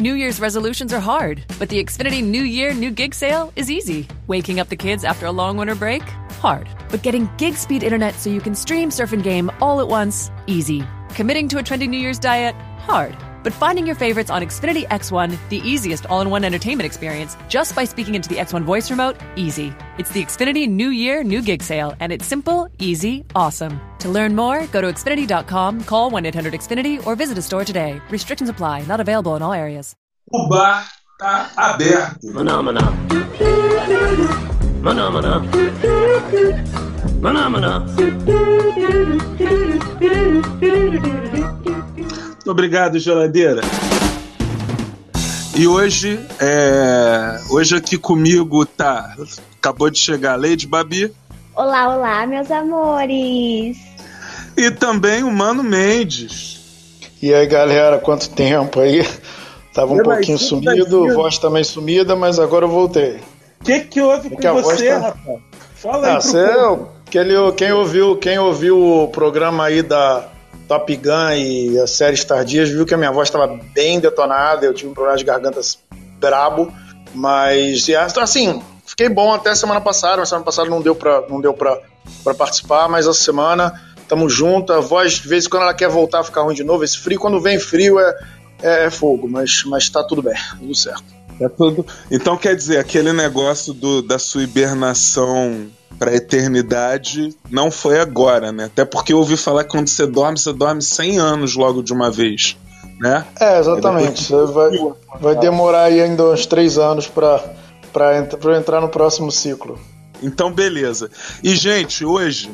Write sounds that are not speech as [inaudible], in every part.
New Year's resolutions are hard, but the Xfinity New Year, New Gig sale is easy. Waking up the kids after a long winter break? Hard. But getting gig speed internet so you can stream, surf, and game all at once? Easy. Committing to a trendy New Year's diet? Hard. But finding your favorites on Xfinity X1, the easiest all in one entertainment experience, just by speaking into the X1 voice remote? Easy. It's the Xfinity New Year, New Gig sale, and it's simple, easy, awesome. To learn more, go to Xfinity.com, call 1 800 Xfinity, or visit a store today. Restrictions apply, not available in all areas. O bar tá aberto. Maná, maná. Maná, maná. Maná, maná. Obrigado, geladeira. E hoje, é... hoje aqui comigo tá. Acabou de chegar a Lady Babi. Olá, olá, meus amores. E também o Mano Mendes. E aí, galera, quanto tempo aí? Tava um Pela pouquinho sumido, da voz também sumida, mas agora eu voltei. O que, que houve que a com voz você, tá- rapaz? Fala aí Ah, pro cê, aquele, quem, ouviu, quem ouviu o programa aí da Top Gun e a série Stardias viu que a minha voz estava bem detonada, eu tive um problema de garganta brabo, mas e, assim, fiquei bom até semana passada, mas semana passada não deu pra, não deu pra participar, mas essa semana tamo junto, a voz de vez em quando ela quer voltar a ficar ruim de novo, esse frio, quando vem frio é, é, é fogo, mas, mas tá tudo bem, tudo certo. É tudo. Então quer dizer, aquele negócio do, da sua hibernação pra eternidade não foi agora, né? Até porque eu ouvi falar que quando você dorme, você dorme 100 anos logo de uma vez, né? É, exatamente. Você vai, vai demorar aí ainda uns três anos ent- eu entrar no próximo ciclo. Então, beleza. E, gente, hoje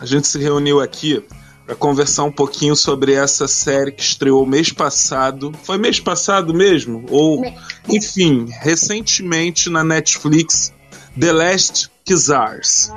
a gente se reuniu aqui para conversar um pouquinho sobre essa série que estreou mês passado. Foi mês passado mesmo? Ou, enfim, recentemente na Netflix, The Last Kizars.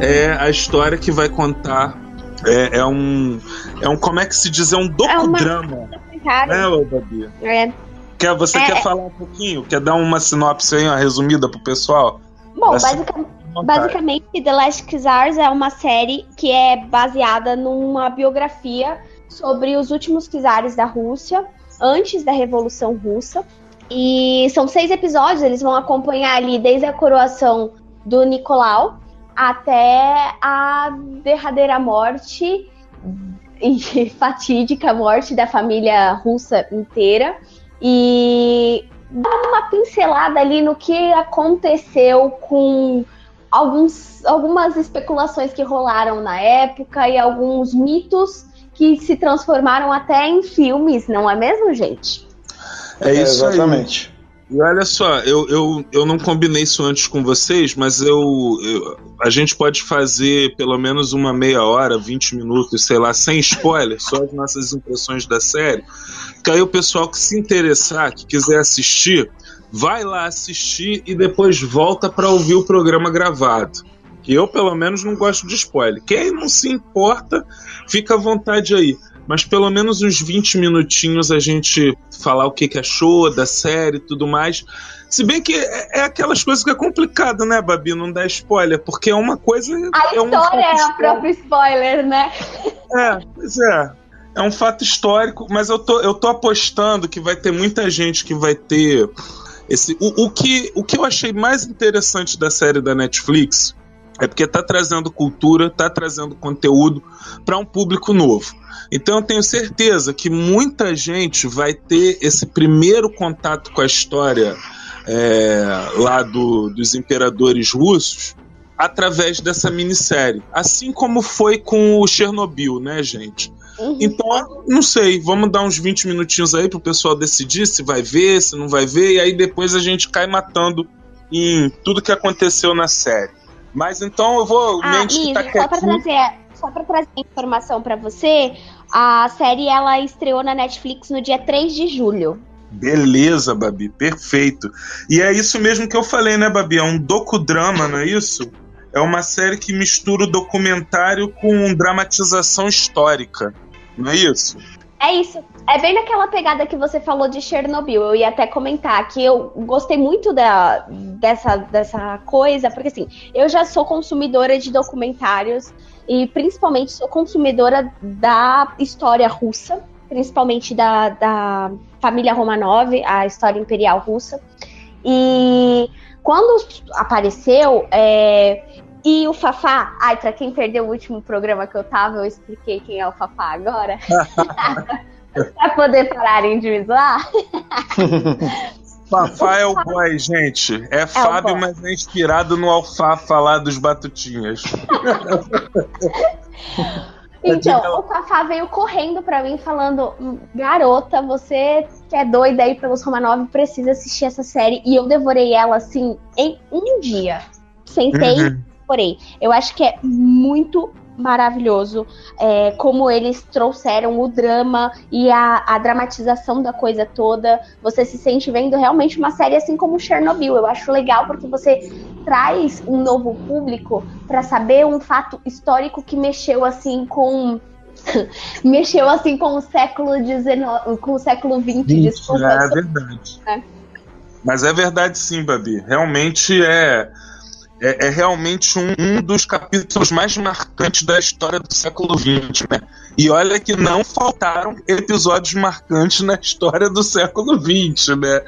É a história que vai contar. É, é um. É um. Como é que se diz? É um docudrama. Cara, Né, ô Babi? é, Quer, você É, quer é. falar um pouquinho? Quer dar uma sinopse aí, uma resumida pro pessoal? Bom, basica- basicamente, The Last Kizars é uma série que é baseada numa biografia sobre os últimos Kizares da Rússia, antes da Revolução Russa. E são seis episódios, eles vão acompanhar ali desde a coroação do Nicolau até a derradeira morte e [laughs] fatídica morte da família russa inteira. E dá uma pincelada ali no que aconteceu com alguns, algumas especulações que rolaram na época e alguns mitos que se transformaram até em filmes, não é mesmo, gente? É isso aí. exatamente. E olha só, eu, eu, eu não combinei isso antes com vocês, mas eu, eu- a gente pode fazer pelo menos uma meia hora, 20 minutos, sei lá, sem spoiler, só as nossas impressões da série. Que aí o pessoal que se interessar, que quiser assistir, vai lá assistir e depois volta para ouvir o programa gravado. Que eu, pelo menos, não gosto de spoiler. Quem não se importa, fica à vontade aí. Mas pelo menos uns 20 minutinhos a gente falar o que, que achou da série e tudo mais. Se bem que é, é aquelas coisas que é complicado, né, Babi? Não dar spoiler, porque é uma coisa. A é um história é a própria spoiler, né? é, pois é. É um fato histórico, mas eu tô, eu tô apostando que vai ter muita gente que vai ter esse. O, o, que, o que eu achei mais interessante da série da Netflix é porque tá trazendo cultura, tá trazendo conteúdo para um público novo. Então eu tenho certeza que muita gente vai ter esse primeiro contato com a história é, lá do, dos imperadores russos através dessa minissérie. Assim como foi com o Chernobyl, né, gente? Então, não sei, vamos dar uns 20 minutinhos aí pro pessoal decidir se vai ver, se não vai ver, e aí depois a gente cai matando em tudo que aconteceu na série. Mas então eu vou. Ah, Liz, tá só pra quietinho. trazer, só pra trazer informação pra você, a série ela estreou na Netflix no dia 3 de julho. Beleza, Babi, perfeito. E é isso mesmo que eu falei, né, Babi? É um docudrama, não é isso? É uma série que mistura o documentário com dramatização histórica, não é isso? É isso. É bem naquela pegada que você falou de Chernobyl. Eu ia até comentar que eu gostei muito da, dessa, dessa coisa, porque assim, eu já sou consumidora de documentários e principalmente sou consumidora da história russa, principalmente da, da família Romanov, a história imperial russa. E quando apareceu, é, e o Fafá, ai, pra quem perdeu o último programa que eu tava, eu expliquei quem é o Fafá agora. [laughs] pra poder pararem de me zoar. Fafá é o boy, gente. É, é Fábio, mas é inspirado no alfafa lá dos Batutinhas. [laughs] Então, o Fafá veio correndo para mim falando: Garota, você que é doida aí pelos Romanov, precisa assistir essa série. E eu devorei ela assim em um dia. Sentei, uhum. Devorei. Eu acho que é muito maravilhoso é, como eles trouxeram o drama e a, a, dramatização da coisa toda. Você se sente vendo realmente uma série assim como Chernobyl. Eu acho legal porque você traz um novo público para saber um fato histórico que mexeu assim com [laughs] mexeu assim com o século XIX, com o século XX, desculpa. É verdade. É. Mas é verdade sim, Babi. Realmente é é, é realmente um, um, dos capítulos mais marcantes da história do século XX, né? E olha que não faltaram episódios marcantes na história do século XX, né?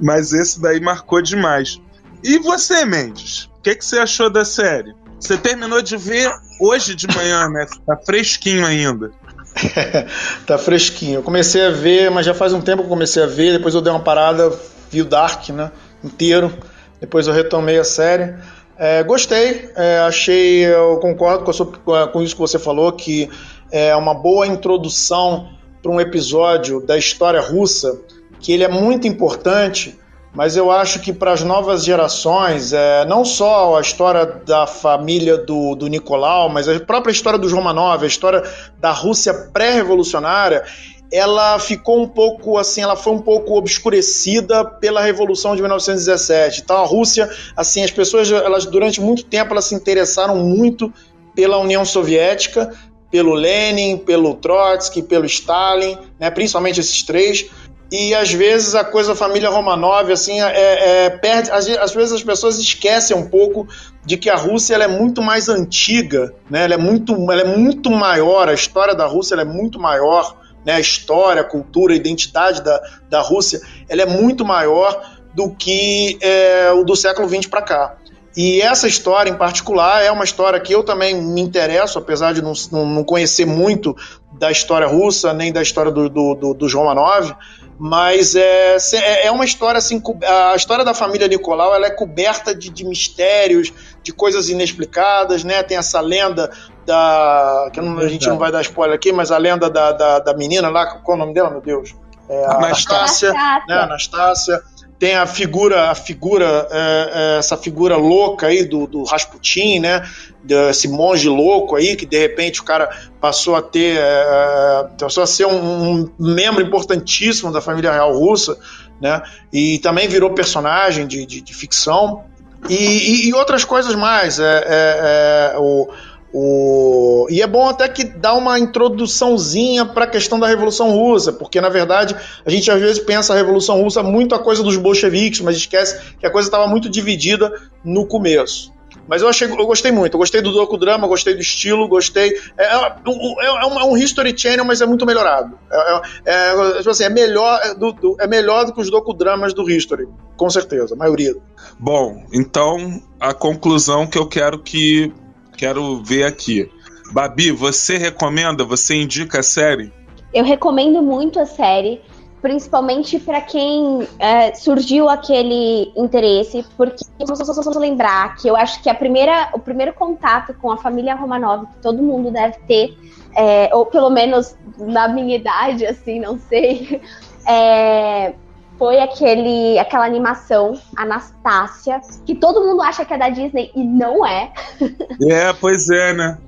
Mas esse daí marcou demais. E você, Mendes? O que, que você achou da série? Você terminou de ver hoje de manhã, né? Tá fresquinho ainda. [laughs] tá fresquinho. Eu comecei a ver, mas já faz um tempo que eu comecei a ver, depois eu dei uma parada, vi o Dark, né? Inteiro. Depois eu retomei a série. É, gostei, é, achei, eu concordo com, sua, com, isso que você falou, que é uma boa introdução para um episódio da história russa, que ele é muito importante, mas eu acho que para as novas gerações, é, não só a história da família do, do Nicolau, mas a própria história dos Romanov, a história da Rússia pré-revolucionária, ela ficou um pouco assim, ela foi um pouco obscurecida pela Revolução de 1917. Então a Rússia, assim, as pessoas, elas durante muito tempo elas se interessaram muito pela União Soviética, pelo Lenin, pelo Trotsky, pelo Stalin, né, principalmente esses três. E às vezes a coisa família Romanov, assim, é, é, perde. Às, às, vezes as pessoas esquecem um pouco de que a Rússia ela é muito mais antiga, né? ela, é muito, ela é muito maior, a história da Rússia é muito maior né, a história, a cultura, a identidade da, da Rússia, ela é muito maior do que é, o do século XX para cá. E essa história em particular é uma história que eu também me interesso, apesar de não, não conhecer muito da história russa, nem da história do, do, do, do Romanov, mas é, é, é uma história assim, a história da família Nicolau ela é coberta de, de mistérios, de coisas inexplicadas, né? Tem essa lenda da. que não, a gente não vai dar spoiler aqui, mas a lenda da, da, da menina lá, qual é o nome dela, meu Deus? É, a Anastácia, né? Anastácia. Tem a figura, a figura, é, é, essa figura louca aí do, do Rasputin, né? Desse monge louco aí, que de repente o cara passou a ter. É, passou a ser um, um membro importantíssimo da família real russa, né? E também virou personagem de, de, de ficção. E, e, e, outras coisas mais. É, é, é o, o... E é bom até que dá uma introduçãozinha para a questão da Revolução Russa, porque na verdade a gente às vezes pensa a Revolução Russa muito a coisa dos bolcheviques, mas esquece que a coisa estava muito dividida no começo. Mas eu, achei, eu gostei muito, eu gostei do docudrama, gostei do estilo, gostei. É, é, é, é um, é um, History Channel, mas é muito melhorado. É, é, é tipo assim, é, melhor, do, do, é melhor do que os docudramas do History, com certeza, a maioria. Bom, então a conclusão que eu quero que quero ver aqui. Babi, você recomenda, você indica a série? Eu recomendo muito a série, principalmente para quem é, surgiu aquele interesse, porque vamos lembrar que eu acho que a primeira, o primeiro contato com a família Romanov que todo mundo deve ter, é, ou pelo menos na minha idade, assim, não sei, [laughs] é, foi aquele, aquela animação Anastácia, que todo mundo acha que é da Disney e não é. [laughs] É, pois é, né?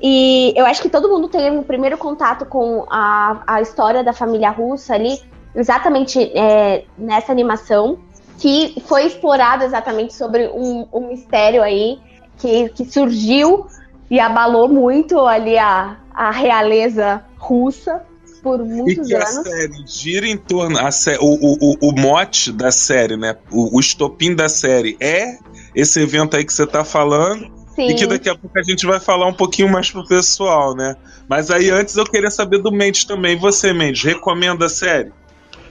E eu acho que todo mundo teve o primeiro contato com a, a história da família russa ali, exatamente é, nessa animação, que foi explorado exatamente sobre um, um mistério aí que, que surgiu e abalou muito ali a, a realeza russa. Por muitos e que anos. a série gira em torno. A sé, o, o, o, o mote da série, né? O, o estopim da série é esse evento aí que você tá falando. Sim. E que daqui a pouco a gente vai falar um pouquinho mais pro pessoal, né? Mas aí antes eu queria saber do Mendes também. Você, Mendes, recomenda a série?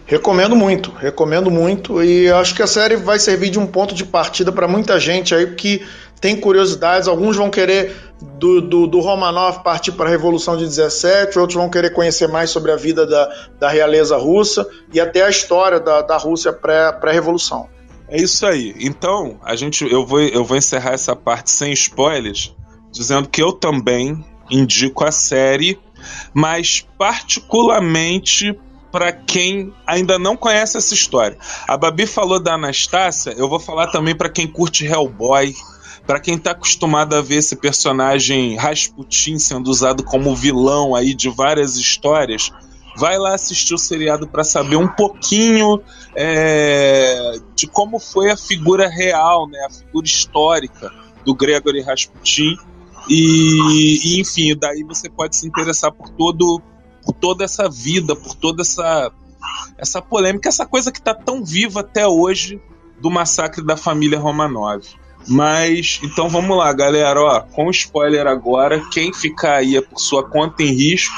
Recomendo muito, recomendo muito e acho que a série vai servir de um ponto de partida para muita gente aí que tem curiosidades. Alguns vão querer do, do, do Romanov partir para a Revolução de 17, outros vão querer conhecer mais sobre a vida da, da realeza russa e até a história da, da Rússia pré-revolução. É isso aí. Então, a gente, eu, vou, eu vou encerrar essa parte sem spoilers, dizendo que eu também indico a série, mas particularmente para quem ainda não conhece essa história. A Babi falou da Anastácia, eu vou falar também para quem curte Hellboy, para quem tá acostumado a ver esse personagem Rasputin sendo usado como vilão aí de várias histórias, vai lá assistir o seriado para saber um pouquinho é, de como foi a figura real, né, a figura histórica do Gregory Rasputin. E, e enfim, daí você pode se interessar por todo por toda essa vida, por toda essa essa polêmica, essa coisa que está tão viva até hoje do massacre da família Romanov. Mas então vamos lá, galera, ó, com spoiler agora, quem ficar aí é por sua conta em risco,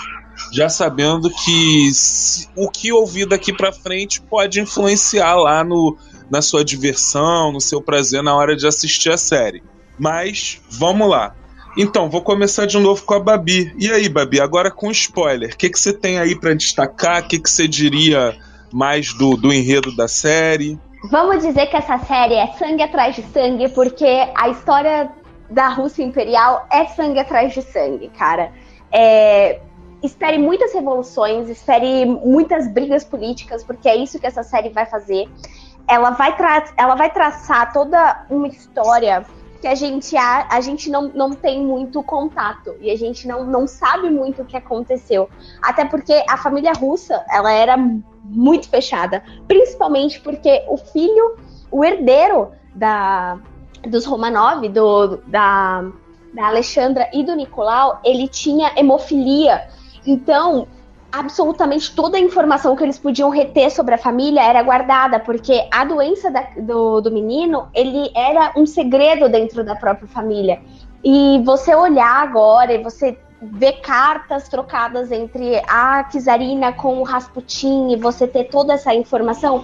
já sabendo que se, o que ouvir daqui para frente pode influenciar lá no na sua diversão, no seu prazer na hora de assistir a série. Mas vamos lá. Então, vou começar de novo com a Babi. E aí, Babi, agora com spoiler, o que, que você tem aí para destacar? O que, que você diria mais do, do enredo da série? Vamos dizer que essa série é sangue atrás de sangue, porque a história da Rússia Imperial é sangue atrás de sangue, cara. É, espere muitas revoluções, espere muitas brigas políticas, porque é isso que essa série vai fazer. Ela vai, tra ela vai traçar toda uma história que a gente, a, a gente não, não tem muito contato e a gente não, não sabe muito o que aconteceu. Até porque a família russa, ela era muito fechada, principalmente porque o filho, o herdeiro da, dos Romanov, do, da, da Alexandra e do Nicolau, ele tinha hemofilia. Então, absolutamente toda a informação que eles podiam reter sobre a família era guardada, porque a doença da, do, do menino, ele era um segredo dentro da própria família. E você olhar agora e você ver cartas trocadas entre a Kizarina com o Rasputin e você ter toda essa informação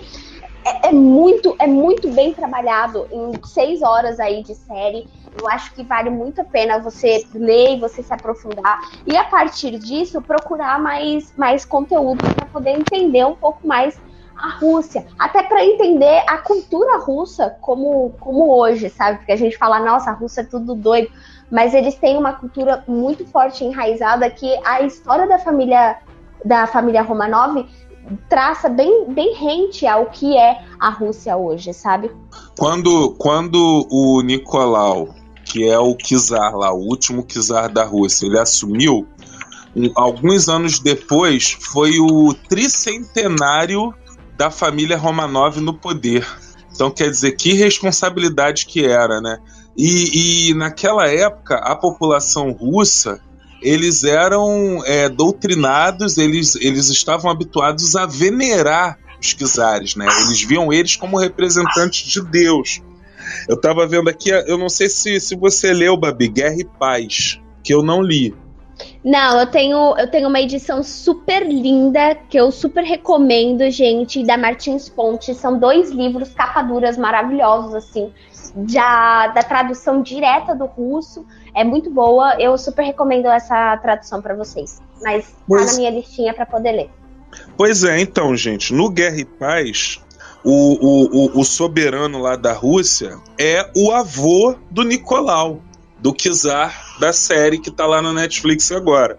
é, é, muito é muito bem trabalhado em seis horas aí de série. Eu acho que vale muito a pena você ler e você se aprofundar. E a partir disso procurar mais mais conteúdo para poder entender um pouco mais a Rússia, até para entender a cultura russa como, como hoje, sabe? Porque a gente fala, nossa, a Rússia é tudo doido, mas eles têm uma cultura muito forte enraizada que a história da família da família Romanov traça bem, bem rente ao que é a Rússia hoje, sabe? Quando, quando o Nicolau, que é o czar lá, o último czar da Rússia, ele assumiu, um, alguns anos depois foi o tricentenário da família Romanov no poder. Então quer dizer que responsabilidade que era, né? E, e naquela época a população russa eles eram é, doutrinados, eles, eles estavam habituados a venerar os czares, né? Eles viam eles como representantes de Deus. Eu estava vendo aqui, eu não sei se, se você leu, Babi, Guerra e Paz, que eu não li. Não, eu tenho, eu tenho uma edição super linda que eu super recomendo, gente, da Martins Ponte. São dois livros capaduras maravilhosos, assim, já da tradução direta do russo. É muito boa. Eu super recomendo essa tradução para vocês. Mas pois... tá na minha listinha para poder ler. Pois é, então, gente, no Guerra e Paz, o, o, o, o soberano lá da Rússia é o avô do Nicolau, do czar da série que tá lá no Netflix agora.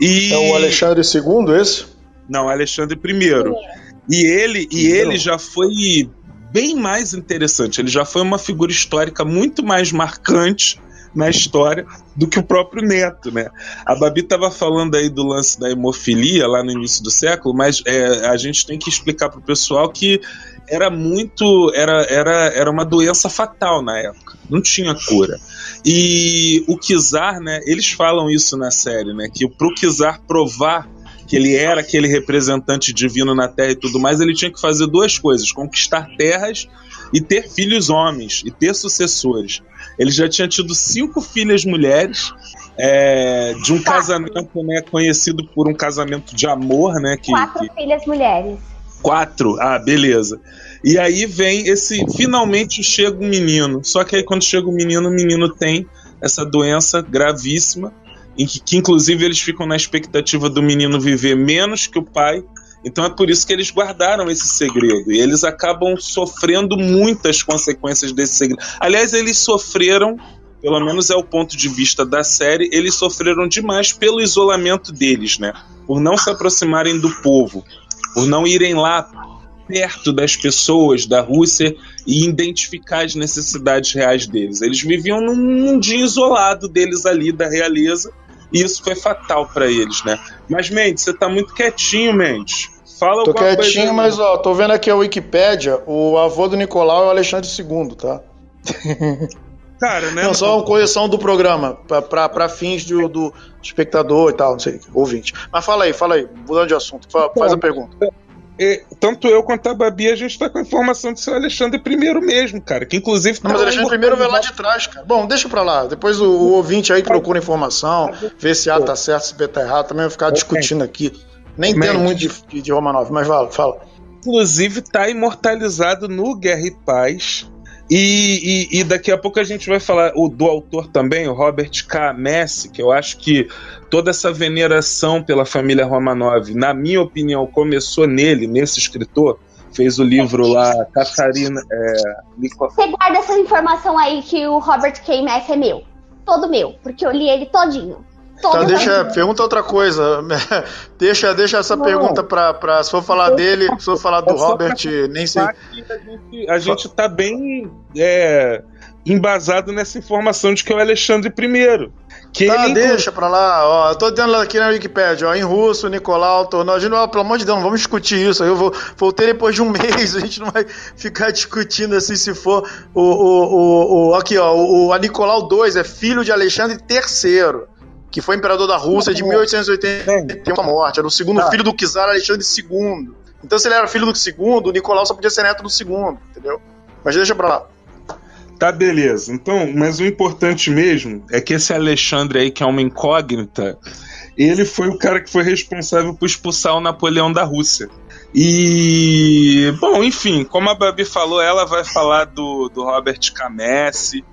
E... É o Alexandre II, esse? Não, Alexandre I. E ele, e ele já foi bem mais interessante. Ele já foi uma figura histórica muito mais marcante na história do que o próprio Neto, né? A Babi estava falando aí do lance da hemofilia lá no início do século, mas é, a gente tem que explicar para o pessoal que era muito, era, era, era uma doença fatal na época, não tinha cura. E o Kizar, né? Eles falam isso na série, né? Que pro Kizar provar que ele era aquele representante divino na Terra e tudo mais, ele tinha que fazer duas coisas: conquistar terras e ter filhos homens e ter sucessores. Ele já tinha tido cinco filhas mulheres é, de um casamento né, conhecido por um casamento de amor, né? Que, Quatro que... filhas mulheres. Quatro? Ah, beleza. E aí vem esse. Finalmente chega um menino. Só que aí quando chega o menino, o menino tem essa doença gravíssima, em que, que inclusive eles ficam na expectativa do menino viver menos que o pai. Então é por isso que eles guardaram esse segredo. E eles acabam sofrendo muitas consequências desse segredo. Aliás, eles sofreram pelo menos é o ponto de vista da série, eles sofreram demais pelo isolamento deles, né? Por não se aproximarem do povo, por não irem lá perto das pessoas da Rússia e identificar as necessidades reais deles. Eles viviam num mundinho isolado deles ali, da realeza, e isso foi fatal para eles, né? Mas, Mendes, você tá muito quietinho, Mendes. Fala Tô alguma quietinho, coisa. mas ó, tô vendo aqui a Wikipédia, o avô do Nicolau é o Alexandre II, tá? [laughs] Cara, né? Não, só uma correção do programa, pra, pra, pra fins do, do espectador e tal, não sei, ouvinte. Mas fala aí, fala aí, mudando de assunto, fa- faz a pergunta. É, tanto eu quanto a Babi, a gente tá com a informação de ser o Alexandre I mesmo, cara. Que inclusive Não, mas lá Alexandre primeiro vem lá de trás, cara. Bom, deixa pra lá. Depois o, o ouvinte aí procura informação, vê se A tá certo, se B tá errado. Também vai ficar discutindo aqui. Nem entendo Mente. muito de, de, de Romanov, mas fala, fala. inclusive tá imortalizado no Guerra e Paz. E, e- e daqui a pouco a gente vai falar o, do autor também, o Robert K. Messi, que eu acho que toda essa veneração pela família Romanov, na minha opinião, começou nele, nesse escritor. Fez o livro lá, Catarina. É, Você guarda essa informação aí que o Robert K. Mack é meu. Todo meu, porque eu li ele todinho. Todo Tá, deixa, pergunta outra coisa. [laughs] deixa, deixa essa Não. pergunta pra, pra. Se for falar dele, se for falar do Robert, nem sei. A gente, a gente tá bem é, embasado nessa informação de que é o Alexandre I. Que Tá, ele, deixa pra lá, ó. Eu tô dando aqui na Wikipedia, ó. Em russo, Nicolau tornou. A gente não, pelo amor de Deus, não vamos discutir isso. Eu vou, voltei depois de um [laughs] mês, a gente não vai ficar discutindo assim se for o. o, o, o aqui, ó. O, a Nicolau II é filho de Alexandre III. Que foi imperador da Rússia de 1881 à morte. Era o segundo Tá. filho do czar Alexandre II. Então, se ele era filho do segundo, o Nicolau só podia ser neto do segundo, entendeu? Mas deixa pra lá. Tá, beleza. Então, mas o importante mesmo é que esse Alexandre aí, que é uma incógnita, ele foi o cara que foi responsável por expulsar o Napoleão da Rússia. E, bom, enfim, como a Babi falou, ela vai falar do, do Robert Camessi.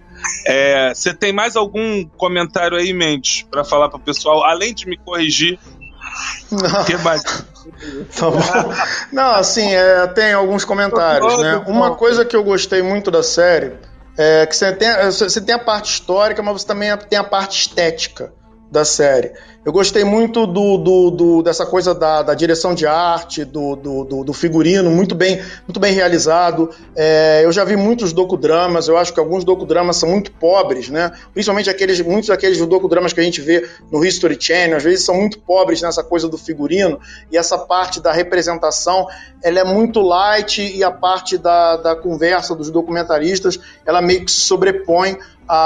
É, Você tem mais algum comentário aí, Mendes, pra falar pro pessoal, além de me corrigir? Não. Que? Tá. Não, assim, é, tem alguns comentários, né? Uma coisa que eu gostei muito da série é que você tem, você tem a parte histórica, mas você também tem a parte estética da série. Eu gostei muito do, do- do- dessa coisa da, da direção de arte, do, do, do- figurino, muito bem, muito bem realizado. É, eu já vi muitos docudramas, eu acho que alguns docudramas são muito pobres, né? Principalmente aqueles, muitos daqueles docudramas que a gente vê no History Channel, às vezes são muito pobres nessa coisa do figurino, e essa parte da representação, ela é muito light, e a parte da, da conversa dos documentaristas, ela meio que sobrepõe a,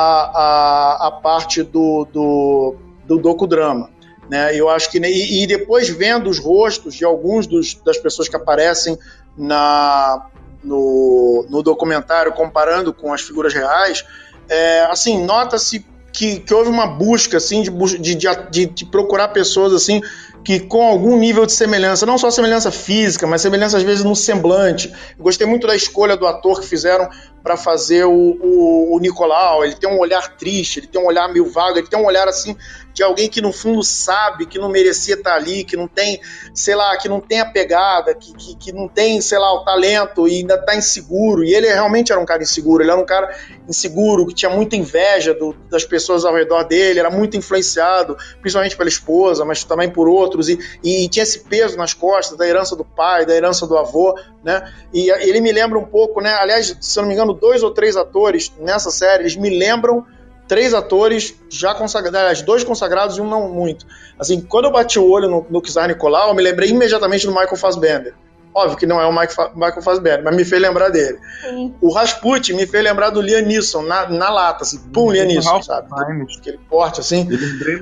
a, a parte do, do, do docudrama. Né? Eu acho que e, e depois vendo os rostos de alguns dos, das pessoas que aparecem na, no, no documentário comparando com as figuras reais, é, assim nota-se que, que houve uma busca assim de, de, de, de procurar pessoas assim que com algum nível de semelhança, não só semelhança física, mas semelhança às vezes no semblante. Eu gostei muito da escolha do ator que fizeram para fazer o, o, o Nicolau. Ele tem um olhar triste, ele tem um olhar meio vago, ele tem um olhar assim de alguém que no fundo sabe que não merecia estar ali, que não tem, sei lá, que não tem a pegada, que, que, que não tem, sei lá, o talento e ainda está inseguro. E ele realmente era um cara inseguro, ele era um cara inseguro, que tinha muita inveja do- das pessoas ao redor dele, era muito influenciado, principalmente pela esposa, mas também por outros, e, e tinha esse peso nas costas da herança do pai, da herança do avô, né? E ele me lembra um pouco, né? Aliás, se eu não me engano, dois ou três atores nessa série, eles me lembram três atores já consagrados, aliás, dois consagrados e um não muito. Assim, quando eu bati o olho no, no Kizar Nicolau, eu me lembrei imediatamente do Michael Fassbender. Óbvio que não é o Mike Fa- Michael Fassbender, mas me fez lembrar dele. Sim. O Rasputin me fez lembrar do Liam Neeson, na, na lata, assim, pum, Liam Neeson, Ralph sabe? Fiennes. Aquele porte, assim.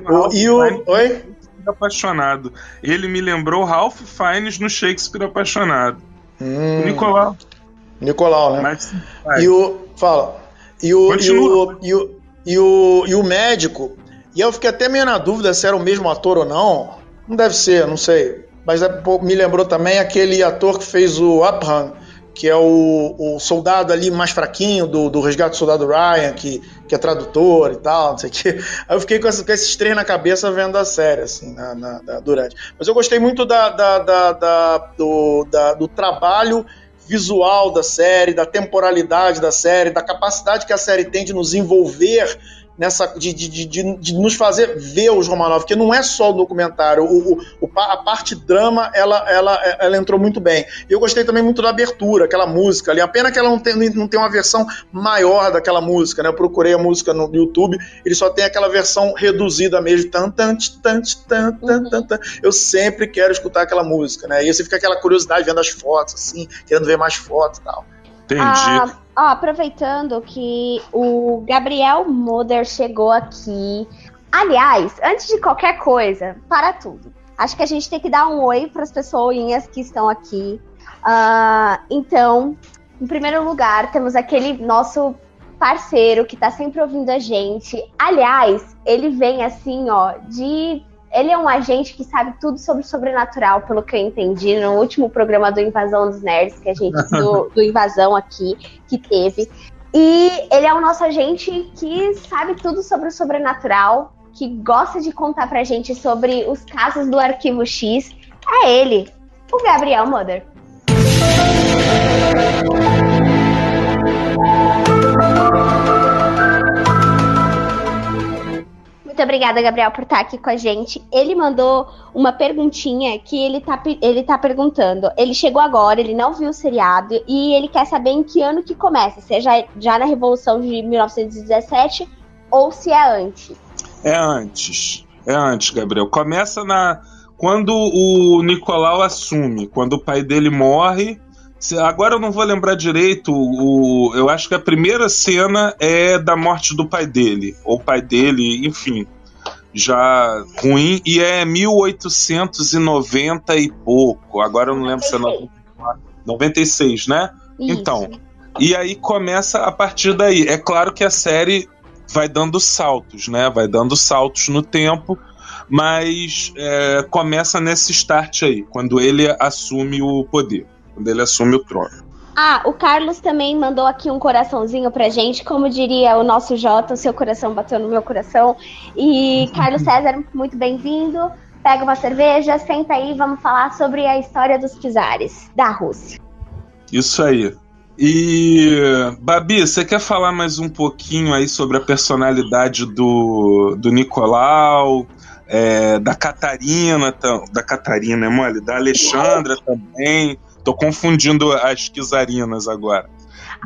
O- e o. Oi? Apaixonado. Ele me lembrou Ralph Fiennes no Shakespeare Apaixonado. Hum, O Nicolau. Nicolau, né? Mas, E o. Fala. E o, e Continua. o, e, o, e, o, e o médico. E eu fiquei até meio na dúvida se era o mesmo ator ou não. Não deve ser, não sei. Mas é, me lembrou também aquele ator que fez o Upham, que é o, o soldado ali mais fraquinho do, do Resgate do Soldado Ryan, que, que é tradutor e tal, não sei o quê. [laughs] Aí eu fiquei com, essa- com esses três na cabeça vendo a série, assim, na, na- da- durante. Mas eu gostei muito da, da- da- da- do, da- do trabalho visual da série, da temporalidade da série, da capacidade que a série tem de nos envolver nessa de, de, de, de- de nos fazer ver os Romanov, porque não é só o documentário, o, o- a parte drama ela, ela, ela entrou muito bem. E eu gostei também muito da abertura, aquela música ali. A pena que ela não tem, não tem uma versão maior daquela música, né? Eu procurei a música no YouTube, ele só tem aquela versão reduzida mesmo. Tan, tan, tan, tan, tan, tan, tan. Eu sempre quero escutar aquela música, né? E você fica aquela curiosidade vendo as fotos, assim, querendo ver mais fotos e tal. entendi. Ah, ó, aproveitando que o Gabriel Moder chegou aqui. Aliás, antes de qualquer coisa, para tudo. Acho que a gente tem que dar um oi para as pessoinhas que estão aqui. Ah, então, em primeiro lugar, temos aquele nosso parceiro que tá sempre ouvindo a gente. Aliás, ele vem assim, ó, de. Ele é um agente que sabe tudo sobre o sobrenatural, pelo que eu entendi, no último programa do Invasão dos Nerds, que a gente. [laughs] do, do Invasão aqui, que teve. E ele é o nosso agente que sabe tudo sobre o sobrenatural, que gosta de contar pra gente sobre os casos do Arquivo X. É ele, o Gabriel Mother. Muito obrigada, Gabriel, por estar aqui com a gente. Ele mandou uma perguntinha que ele tá, ele tá perguntando. Ele chegou agora, ele não viu o seriado e ele quer saber em que ano que começa, seja já na Revolução de 1917 ou se é antes. É antes. É antes, Gabriel. Começa na. Quando o Nicolau assume, quando o pai dele morre. Agora eu não vou lembrar direito. O, eu acho que a primeira cena é da morte do pai dele. Ou o pai dele, enfim. Já ruim. E é 1890 e pouco. Agora eu não lembro se é 94, 96, né? Então, e aí começa a partir daí. É claro que a série vai dando saltos, né? Vai dando saltos no tempo, mas é, começa nesse start aí, quando ele assume o poder, quando ele assume o trono. Ah, o Carlos também mandou aqui um coraçãozinho pra gente, como diria o nosso Jota, o seu coração bateu no meu coração. E Carlos César, muito bem-vindo. Pega uma cerveja, senta aí, vamos falar sobre a história dos Pisares da Rússia. Isso aí. E Babi, você quer falar mais um pouquinho aí sobre a personalidade do, do Nicolau, é, da Catarina, da Catarina, é mole? Da Alexandra também. Tô confundindo as Kizarinas agora.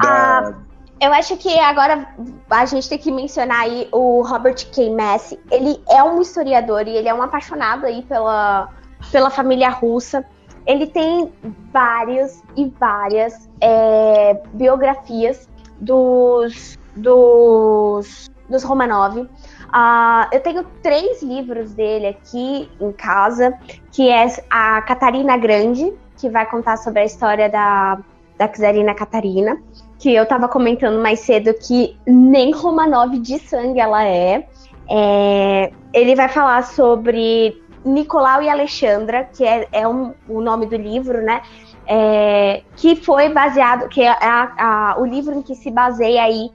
Da, Eu acho que agora a gente tem que mencionar aí o Robert K. Massey. Ele é um historiador e ele é um apaixonado aí pela, pela família russa. Ele tem vários e várias é, biografias dos, dos, dos Romanov. Ah, eu tenho três livros dele aqui em casa, que é a Catarina Grande, que vai contar sobre a história da, da Czarina Catarina que eu tava comentando mais cedo que nem Romanov de sangue ela é. É, ele vai falar sobre Nicolau e Alexandra, que é, é um- o nome do livro, né? É, que foi baseado, que é a- a- o livro em que se baseia aí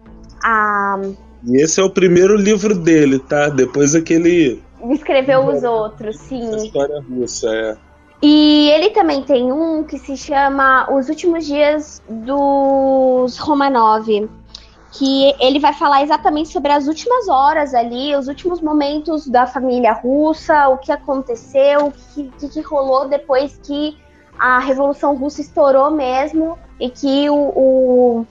a E esse é o primeiro livro dele, tá? Depois aquele. escreveu os outros, sim. História russa, é. E ele também tem um que se chama Os Últimos Dias dos Romanov, que ele vai falar exatamente sobre as últimas horas ali, os últimos momentos da família russa, o que aconteceu, o que, que, que rolou depois que a Revolução Russa estourou mesmo e que o, o,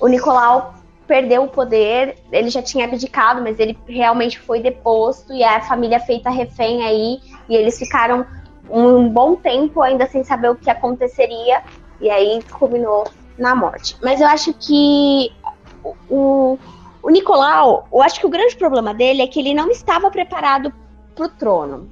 o Nicolau perdeu o poder, ele já tinha abdicado, mas ele realmente foi deposto e a família feita refém aí, e eles ficaram um bom tempo ainda sem saber o que aconteceria, e aí culminou na morte. Mas eu acho que o, o Nicolau, eu acho que o grande problema dele é que ele não estava preparado para o trono.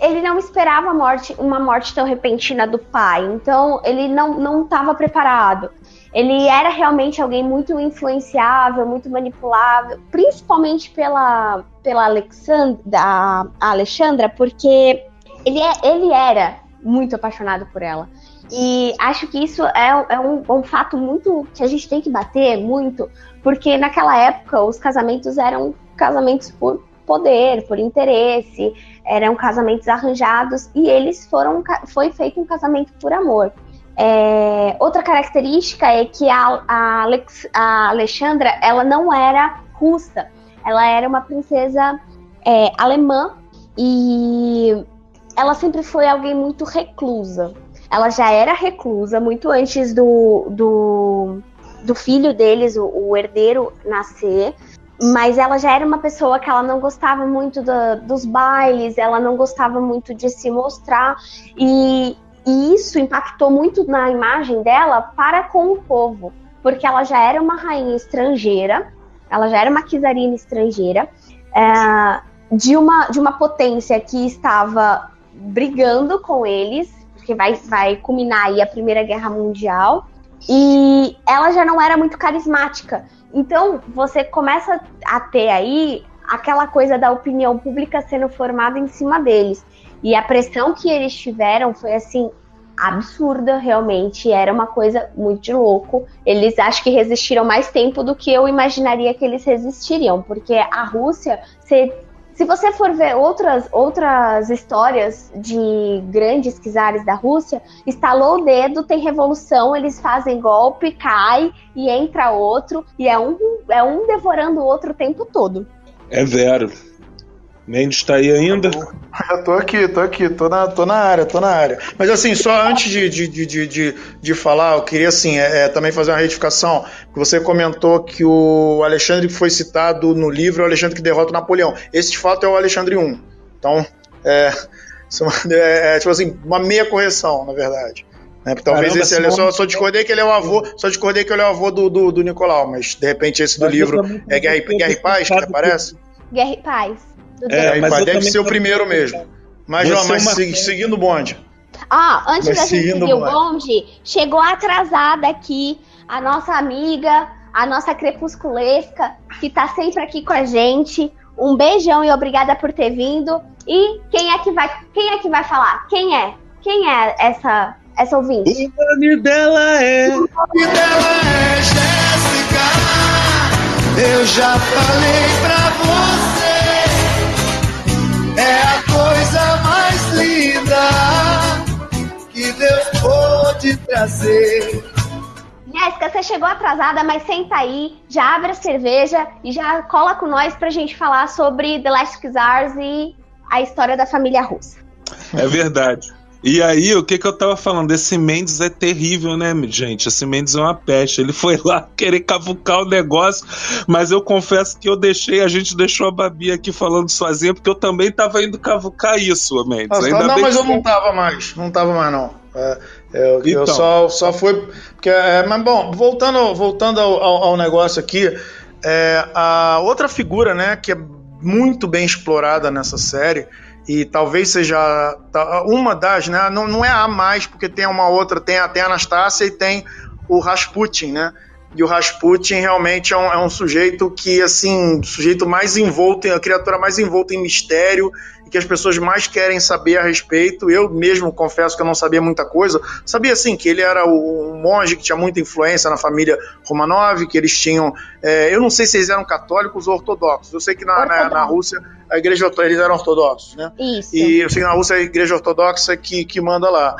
ele não esperava a morte, uma morte tão repentina do pai, então ele não estava preparado. Ele era realmente alguém muito influenciável, muito manipulável, principalmente pela, pela Alexandra, a Alexandra, porque ele, é, ele era muito apaixonado por ela. E acho que isso é, é um, um, fato muito que a gente tem que bater muito, porque naquela época os casamentos eram casamentos por poder, por interesse, eram casamentos arranjados e eles foram foi feito um casamento por amor. É, outra característica é que a, a, Alex, a, Alexandra ela não era russa, ela era uma princesa é, alemã e ela sempre foi alguém muito reclusa. Ela já era reclusa muito antes do, do, do filho deles, o, o herdeiro, nascer mas ela já era uma pessoa que ela não gostava muito do, dos bailes, ela não gostava muito de se mostrar e, e, isso impactou muito na imagem dela para com o povo, porque ela já era uma rainha estrangeira, ela já era uma czarina estrangeira é, de uma de uma potência que estava brigando com eles, porque vai vai culminar aí a Primeira Guerra Mundial e ela já não era muito carismática. Então, você começa a ter aí aquela coisa da opinião pública sendo formada em cima deles. E a pressão que eles tiveram foi assim absurda, realmente, era uma coisa muito de louco. Eles acho que resistiram mais tempo do que eu imaginaria que eles resistiriam, porque a Rússia, você se você for ver outras, outras histórias de grandes czares da Rússia, estalou o dedo, tem revolução, eles fazem golpe, cai e entra outro, e é um, é um devorando o outro o tempo todo. É vero. Mendes está aí ainda? [laughs] Eu tô aqui, tô aqui, tô na, tô na área, tô na área. Mas assim, só antes de, de, de, de, de falar, eu queria assim, é, é, também fazer uma retificação. Você comentou que o Alexandre que foi citado no livro é o Alexandre que derrota o Napoleão. Esse de fato é o Alexandre I. Então, é, [laughs] é, é tipo assim, uma meia correção, na verdade. Né? Talvez Caramba, esse, só, só discordei que ele é o avô, só discordei que ele é o avô do, do, do Nicolau, mas de repente esse do mas livro é Guerra, Guerra e Paz, que aparece? Guerra e Paz. É, mas deve ser o primeiro mesmo. Mas, ó, mas uma... seguindo o bonde. Ah, antes mas da gente seguir o bonde, chegou atrasada aqui a nossa amiga, a nossa crepusculesca, que tá sempre aqui com a gente. Um beijão e obrigada por ter vindo. E quem é que vai, quem é que vai falar? Quem é? Quem é essa essa ouvinte? O nome dela é. O nome dela é Jéssica. Eu já falei pra você. Deus pôde trazer. Jéssica, você chegou atrasada, mas senta aí, já abre a cerveja e já cola com nós pra gente falar sobre The Last Czars e a história da família russa. É verdade. E aí, o que que eu tava falando? Esse Mendes é terrível, né, gente? Esse Mendes é uma peste. Ele foi lá [laughs] querer cavucar o negócio, mas eu confesso que eu deixei, a gente deixou a Babi aqui falando sozinha, porque eu também tava indo cavucar isso, Mendes. Nossa, Ainda não, mas eu não tava mais. Não tava mais, não. É, eu, então. eu só, só fui. Porque, é, mas, bom, voltando, voltando ao, ao, ao negócio aqui, é, a outra figura, né, que é muito bem explorada nessa série e talvez seja uma das, né? Não, não é a mais, porque tem uma outra, tem, tem a Anastácia e tem o Rasputin, né? E o Rasputin realmente é um, é um sujeito que, assim, sujeito mais envolto, a criatura mais envolta em mistério que as pessoas mais querem saber a respeito. Eu mesmo confesso que eu não sabia muita coisa. Sabia, assim, que ele era um monge que tinha muita influência na família Romanov, que eles tinham. É, eu não sei se eles eram católicos ou ortodoxos. Eu sei que na, na, na Rússia a igreja eles eram ortodoxos, né? Isso. E eu sei que na Rússia é a igreja ortodoxa que, que manda lá.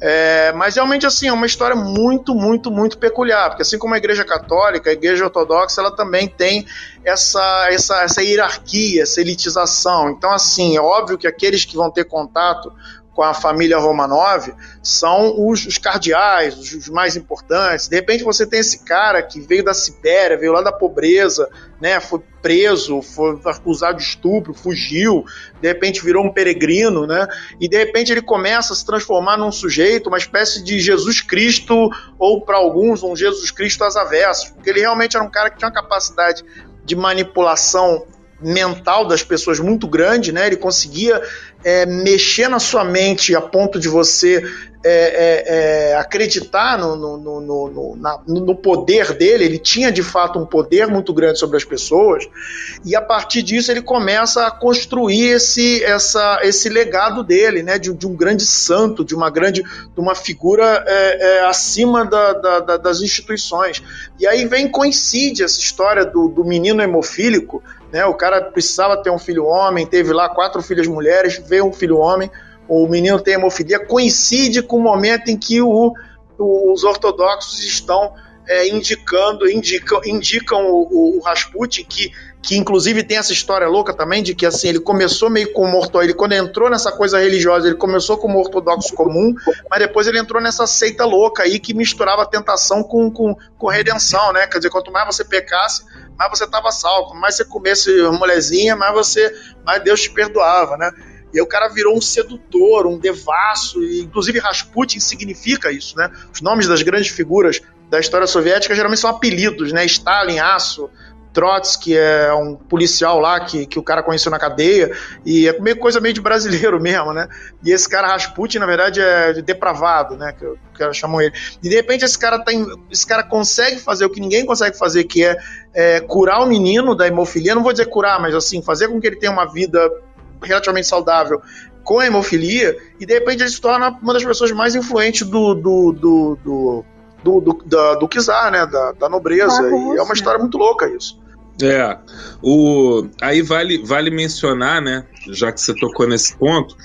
É, mas realmente assim é uma história muito, muito, muito peculiar, porque assim como a Igreja Católica, a Igreja Ortodoxa, ela também tem essa, essa, essa hierarquia, essa elitização. Então assim é óbvio que aqueles que vão ter contato com a família Romanov são os, os cardeais, os, os, mais importantes. De repente você tem esse cara que veio da Sibéria, veio lá da pobreza, né, foi preso, foi acusado de estupro, fugiu, de repente virou um peregrino, né, e de repente ele começa a se transformar num sujeito, uma espécie de Jesus Cristo, ou para alguns, um Jesus Cristo às avessas, porque ele realmente era um cara que tinha uma capacidade de manipulação mental das pessoas muito grande, né? Ele conseguia é, mexer na sua mente a ponto de você é, é, é acreditar no, no, no, na, no, poder dele. Ele tinha de fato um poder muito grande sobre as pessoas, e a partir disso ele começa a construir esse, essa, esse legado dele, né? De, de um grande santo, de uma grande, de uma figura é, é, acima da, da, das instituições. E aí vem coincide essa história do, do menino hemofílico né? O cara precisava ter um filho homem, teve lá quatro filhas mulheres, veio um filho homem, o menino tem hemofilia, coincide com o momento em que o, os ortodoxos estão é, indicando, indicam, indicam o, o, Rasputin, que, que inclusive tem essa história louca também, de que assim, ele começou meio como ortodoxo, ele quando entrou nessa coisa religiosa, ele começou como ortodoxo comum, mas depois ele entrou nessa seita louca aí que misturava tentação com, com, com redenção, né? Quer dizer, quanto mais você pecasse, mais você estava salvo. Mais você comesse molezinha, mais você, mais Deus te perdoava, né? E aí o cara virou um sedutor, um devasso, e inclusive Rasputin significa isso, né? Os nomes das grandes figuras da história soviética geralmente são apelidos, né? Stalin, Aço, Trotsky é um policial lá que, que o cara conheceu na cadeia, e é meio coisa meio de brasileiro [laughs] mesmo, né? E esse cara Rasputin, na verdade, é depravado, né? Que, que chamam ele. E de repente esse cara, tem, esse cara consegue fazer o que ninguém consegue fazer, que é, é curar o menino da hemofilia. Não vou dizer curar, mas assim, fazer com que ele tenha uma vida relativamente saudável com a hemofilia, e de repente ele se torna uma das pessoas mais influentes do, do, do, do do, do, da, do czar, né? Da, da nobreza. e é uma história muito louca isso. É. O, aí vale, vale mencionar, né? Já que você tocou nesse ponto,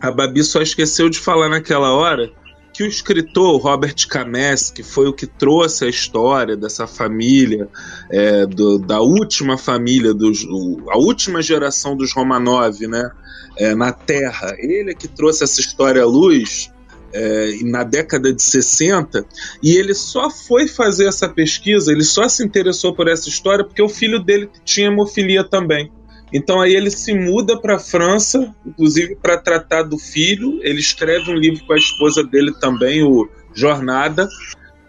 a Babi só esqueceu de falar naquela hora que o escritor Robert Cames, que foi o que trouxe a história dessa família, é, do, da última família, dos, o, a última geração dos Romanov, né, é, na Terra, ele é que trouxe essa história à luz é, na década de 60, e ele só foi fazer essa pesquisa, ele só se interessou por essa história porque o filho dele tinha hemofilia também. Então aí ele se muda para a França, inclusive para tratar do filho. Ele escreve um livro com a esposa dele também, o Jornada.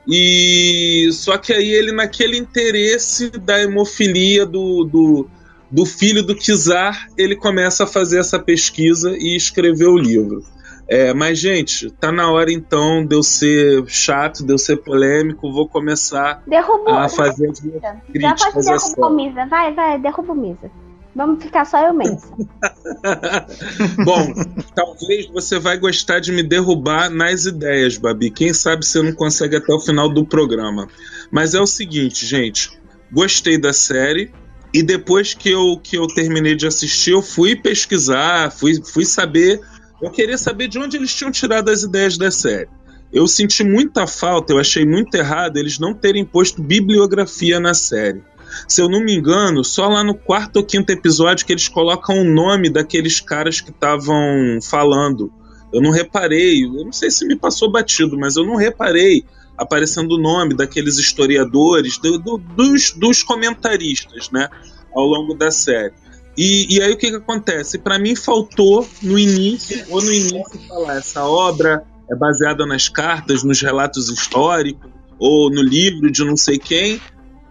E só que aí ele naquele interesse da hemofilia do, do, do filho do Kizar, ele começa a fazer essa pesquisa e escrever o livro. É, mas, gente, tá na hora então de eu ser chato, de eu ser polêmico. Vou começar Derrubou, a fazer críticas. Já pode derrubar o Misa. Vai, vai, derruba o Misa. Vamos ficar só eu mesmo. [laughs] Bom, talvez você vai gostar de me derrubar nas ideias, Babi. Quem sabe você não consegue até o final do programa. Mas é o seguinte, gente. Gostei da série. E depois que eu, que eu terminei de assistir, eu fui pesquisar, fui, fui saber eu queria saber de onde eles tinham tirado as ideias da série. Eu senti muita falta, eu achei muito errado eles não terem posto bibliografia na série. Se eu não me engano, só lá no quarto ou quinto episódio que eles colocam o nome daqueles caras que estavam falando. Eu não reparei, eu não sei se me passou batido, mas eu não reparei aparecendo o nome daqueles historiadores, do, do, dos, dos comentaristas, né, ao longo da série. E, e aí o que, que acontece? Para mim faltou no início, ou no início falar, essa obra é baseada nas cartas, nos relatos históricos, ou no livro de não sei quem,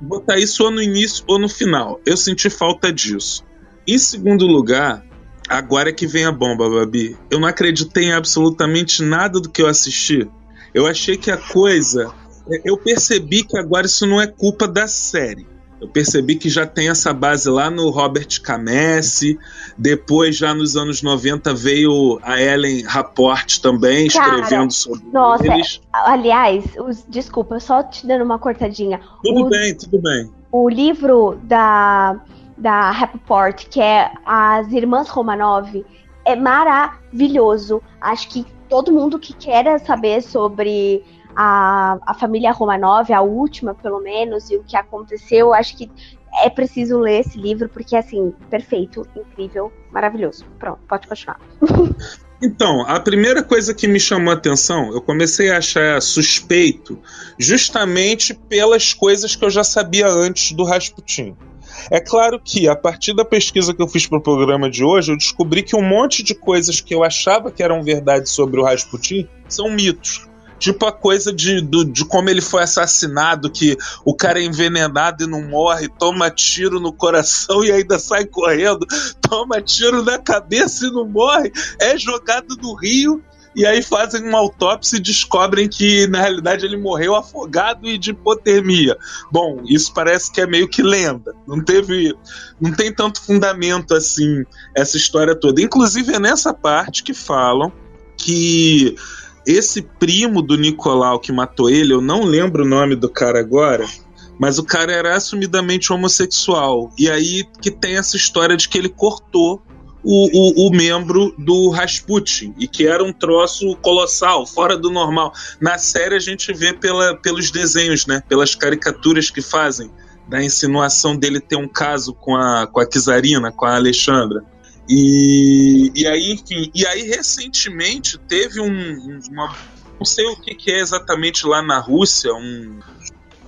botar isso ou no início ou no final. Eu senti falta disso. Em segundo lugar, agora é que vem a bomba, Babi. Eu não acreditei em absolutamente nada do que eu assisti. Eu achei que a coisa. Eu percebi que agora isso não é culpa da série. Eu percebi que já tem essa base lá no Robert Camesse, depois já nos anos 90 veio a Ellen Rapport também Cara, escrevendo sobre nossa, eles. Aliás, os, desculpa, só te dando uma cortadinha. Tudo o, bem, tudo bem. O livro da, da Rapport, que é As Irmãs Romanov, é maravilhoso. Acho que todo mundo que quer saber sobre a, a família Romanov, a última pelo menos, e o que aconteceu, acho que é preciso ler esse livro, porque assim, perfeito, incrível, maravilhoso. Pronto, pode continuar. [laughs] Então, a primeira coisa que me chamou a atenção, eu comecei a achar suspeito justamente pelas coisas que eu já sabia antes do Rasputin. É claro que, a partir da pesquisa que eu fiz para o programa de hoje, eu descobri que um monte de coisas que eu achava que eram verdade sobre o Rasputin são mitos. Tipo a coisa de, do, de como ele foi assassinado, que o cara é envenenado e não morre, toma tiro no coração e ainda sai correndo, toma tiro na cabeça e não morre, é jogado no rio e aí fazem uma autópsia e descobrem que na realidade ele morreu afogado e de hipotermia. Bom, isso parece que é meio que lenda. Não teve, não tem tanto fundamento assim essa história toda. Inclusive é nessa parte que falam que esse primo do Nicolau que matou ele, eu não lembro o nome do cara agora, mas o cara era assumidamente homossexual. E aí que tem essa história de que ele cortou o, o, o, membro do Rasputin, e que era um troço colossal, fora do normal. Na série a gente vê pela, pelos desenhos, né? Pelas caricaturas que fazem, da insinuação dele ter um caso com a, com a Kizarina, com a Alexandra. E, e aí, enfim, e aí recentemente teve um, uma. Não sei o que, que é exatamente lá na Rússia, um.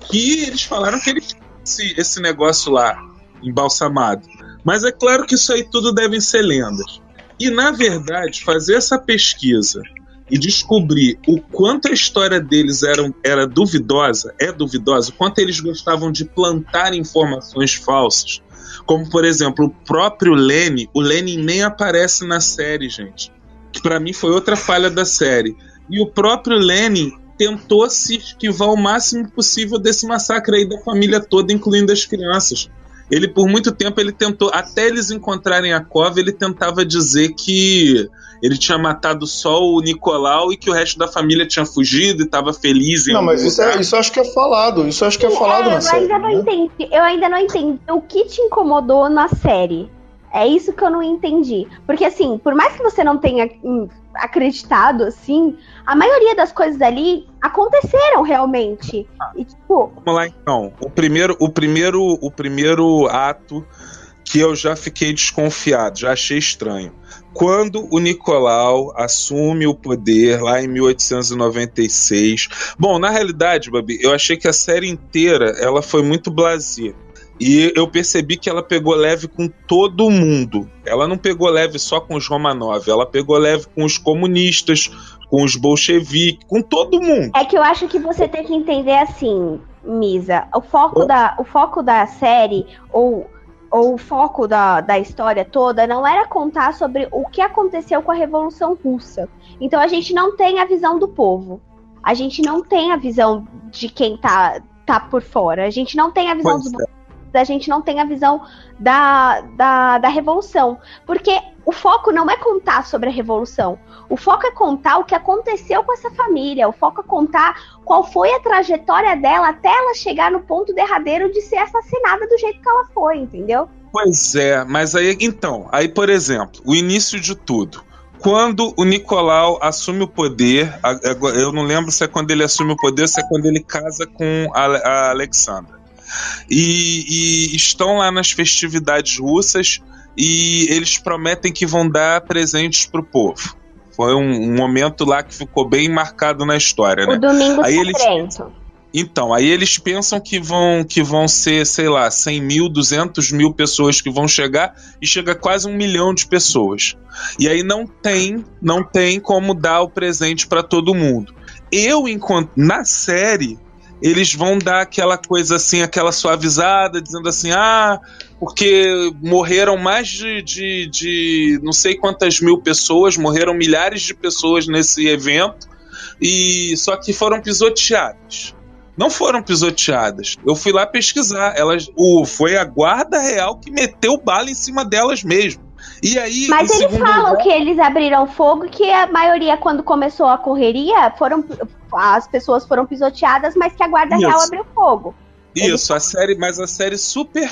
Que eles falaram que eles esse, esse negócio lá, embalsamado. Mas é claro que isso aí tudo devem ser lendas. E na verdade, fazer essa pesquisa e descobrir o quanto a história deles era, era duvidosa, é duvidosa, o quanto eles gostavam de plantar informações falsas, como, por exemplo, o próprio Lenny. O Lenny nem aparece na série, gente. Que para mim foi outra falha da série. E o próprio Lenny tentou se esquivar o máximo possível desse massacre aí da família toda, incluindo as crianças. Ele, por muito tempo, ele tentou, até eles encontrarem a cova, ele tentava dizer que ele tinha matado só o Nicolau e que o resto da família tinha fugido e estava feliz. Não, mas isso, é, isso acho que é falado. Isso acho que é falado é, na eu série. Ainda não né? entendi, eu ainda não entendi o que te incomodou na série. É isso que eu não entendi. Porque, assim, por mais que você não tenha hum, acreditado, assim, a maioria das coisas ali aconteceram realmente. E, tipo. Vamos lá, então. O primeiro, o primeiro, o primeiro ato que eu já fiquei desconfiado, já achei estranho. Quando o Nicolau assume o poder lá em 1896. Bom, na realidade, Babi, eu achei que a série inteira ela foi muito blasé. E eu percebi que ela pegou leve com todo mundo. Ela não pegou leve só com os Romanov, ela pegou leve com os comunistas, com os bolcheviques, com todo mundo. É que eu acho que você tem que entender assim, Misa. O foco, oh. da, o foco da série, ou, ou o foco da, da história toda, não era contar sobre o que aconteceu com a Revolução Russa. Então a gente não tem a visão do povo. A gente não tem a visão de quem tá, tá por fora. A gente não tem a visão pois dos. É a gente não tem a visão da, da, da revolução. Porque o foco não é contar sobre a revolução. O foco é contar o que aconteceu com essa família. O foco é contar qual foi a trajetória dela até ela chegar no ponto derradeiro de ser assassinada do jeito que ela foi, entendeu? Pois é, mas aí então, aí por exemplo, o início de tudo quando o Nicolau assume o poder, eu não lembro se é quando ele assume o poder se é quando ele casa com a Alexandra e, e estão lá nas festividades russas e eles prometem que vão dar presentes pro povo. Foi um, um momento lá que ficou bem marcado na história, né? O domingo aí secreto. Eles, então, aí eles pensam que vão, que vão ser, sei lá, 100 mil, 200 mil pessoas que vão chegar e chega quase um milhão de pessoas. E aí não tem, não tem como dar o presente para todo mundo. Eu, enquanto na série, eles vão dar aquela coisa assim, aquela suavizada, dizendo assim: ah, porque morreram mais de, de, de não sei quantas mil pessoas, morreram milhares de pessoas nesse evento, e só que foram pisoteadas. Não foram pisoteadas. Eu fui lá pesquisar. Elas, o, foi a guarda real que meteu bala em cima delas mesmo. E aí, Mas eles falam lugar... que eles abriram fogo que a maioria, quando começou a correria, foram as pessoas foram pisoteadas, mas que a Guarda Isso. Real abriu fogo. Isso, eles... a série, mas a série super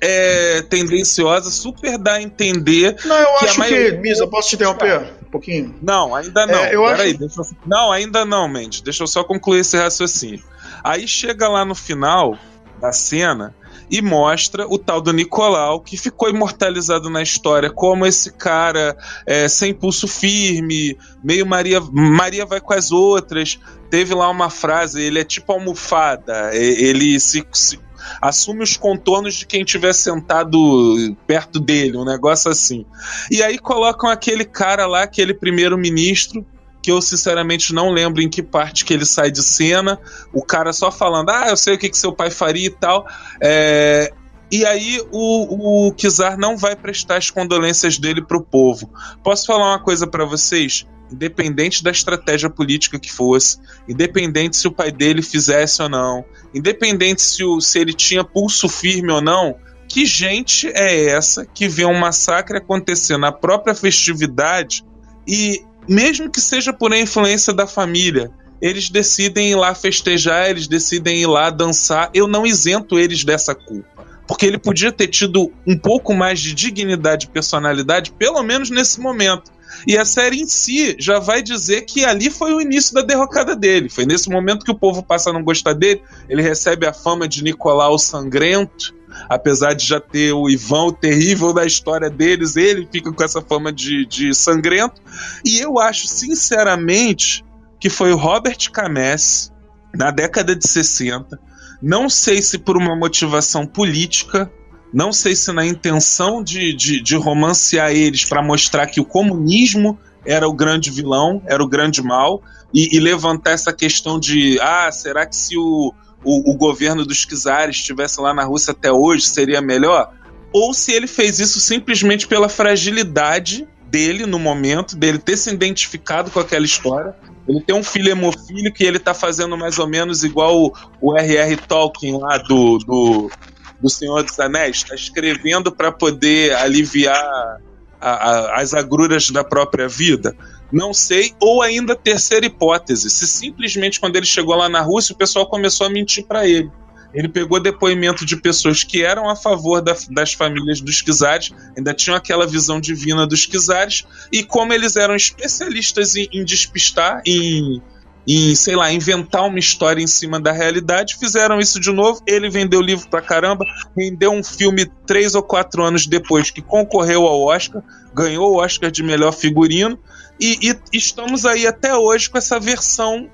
é, tendenciosa, super dá a entender. Não, eu que acho maioria... que. Misa, posso te interromper um pouquinho? Não, ainda não. É, eu Peraí, acho... eu... Não, ainda não, Mendes. Deixa eu só concluir esse raciocínio. Aí chega lá no final da cena e mostra o tal do Nicolau, que ficou imortalizado na história como esse cara é, sem pulso firme, meio Maria, Maria vai com as outras. Teve lá uma frase, ele é tipo almofada, ele se, se assume os contornos de quem estiver sentado perto dele, um negócio assim. E aí colocam aquele cara lá, aquele primeiro-ministro, que eu sinceramente não lembro em que parte que ele sai de cena, o cara só falando, ah, eu sei o que, que seu pai faria e tal. É, e aí o, o Kizar não vai prestar as condolências dele pro povo. Posso falar uma coisa para vocês? Independente da estratégia política que fosse, independente se o pai dele fizesse ou não, independente se, o, se ele tinha pulso firme ou não, que gente é essa que vê um massacre acontecer na própria festividade e mesmo que seja por influência da família, eles decidem ir lá festejar, eles decidem ir lá dançar. Eu não isento eles dessa culpa. Porque ele podia ter tido um pouco mais de dignidade e personalidade, pelo menos nesse momento. E a série em si já vai dizer que ali foi o início da derrocada dele. Foi nesse momento que o povo passa a não gostar dele. Ele recebe a fama de Nicolau Sangrento apesar de já ter o Ivan, o terrível da história deles, ele fica com essa fama de, de sangrento. E eu acho, sinceramente, que foi o Robert Cames, na década de 60. Não sei se por uma motivação política, não sei se na intenção de, de, de romancear eles para mostrar que o comunismo era o grande vilão, era o grande mal, e, e levantar essa questão de: ah, será que se o, o, o governo dos czares estivesse lá na Rússia até hoje, seria melhor? Ou se ele fez isso simplesmente pela fragilidade dele no momento, dele ter se identificado com aquela história. Ele tem um filho hemofílico e ele tá fazendo mais ou menos igual o R.R. Tolkien lá do, do, do Senhor dos Anéis, está escrevendo para poder aliviar a, a, as agruras da própria vida. Não sei. Ou ainda, terceira hipótese: se simplesmente quando ele chegou lá na Rússia, o pessoal começou a mentir para ele. Ele pegou depoimento de pessoas que eram a favor da, das famílias dos Kizares, ainda tinham aquela visão divina dos Kizares, e como eles eram especialistas em, em despistar, em, em, sei lá, inventar uma história em cima da realidade, fizeram isso de novo. Ele vendeu livro pra caramba, rendeu um filme três ou quatro anos depois que concorreu ao Oscar, ganhou o Oscar de melhor figurino, e, e estamos aí até hoje com essa versão.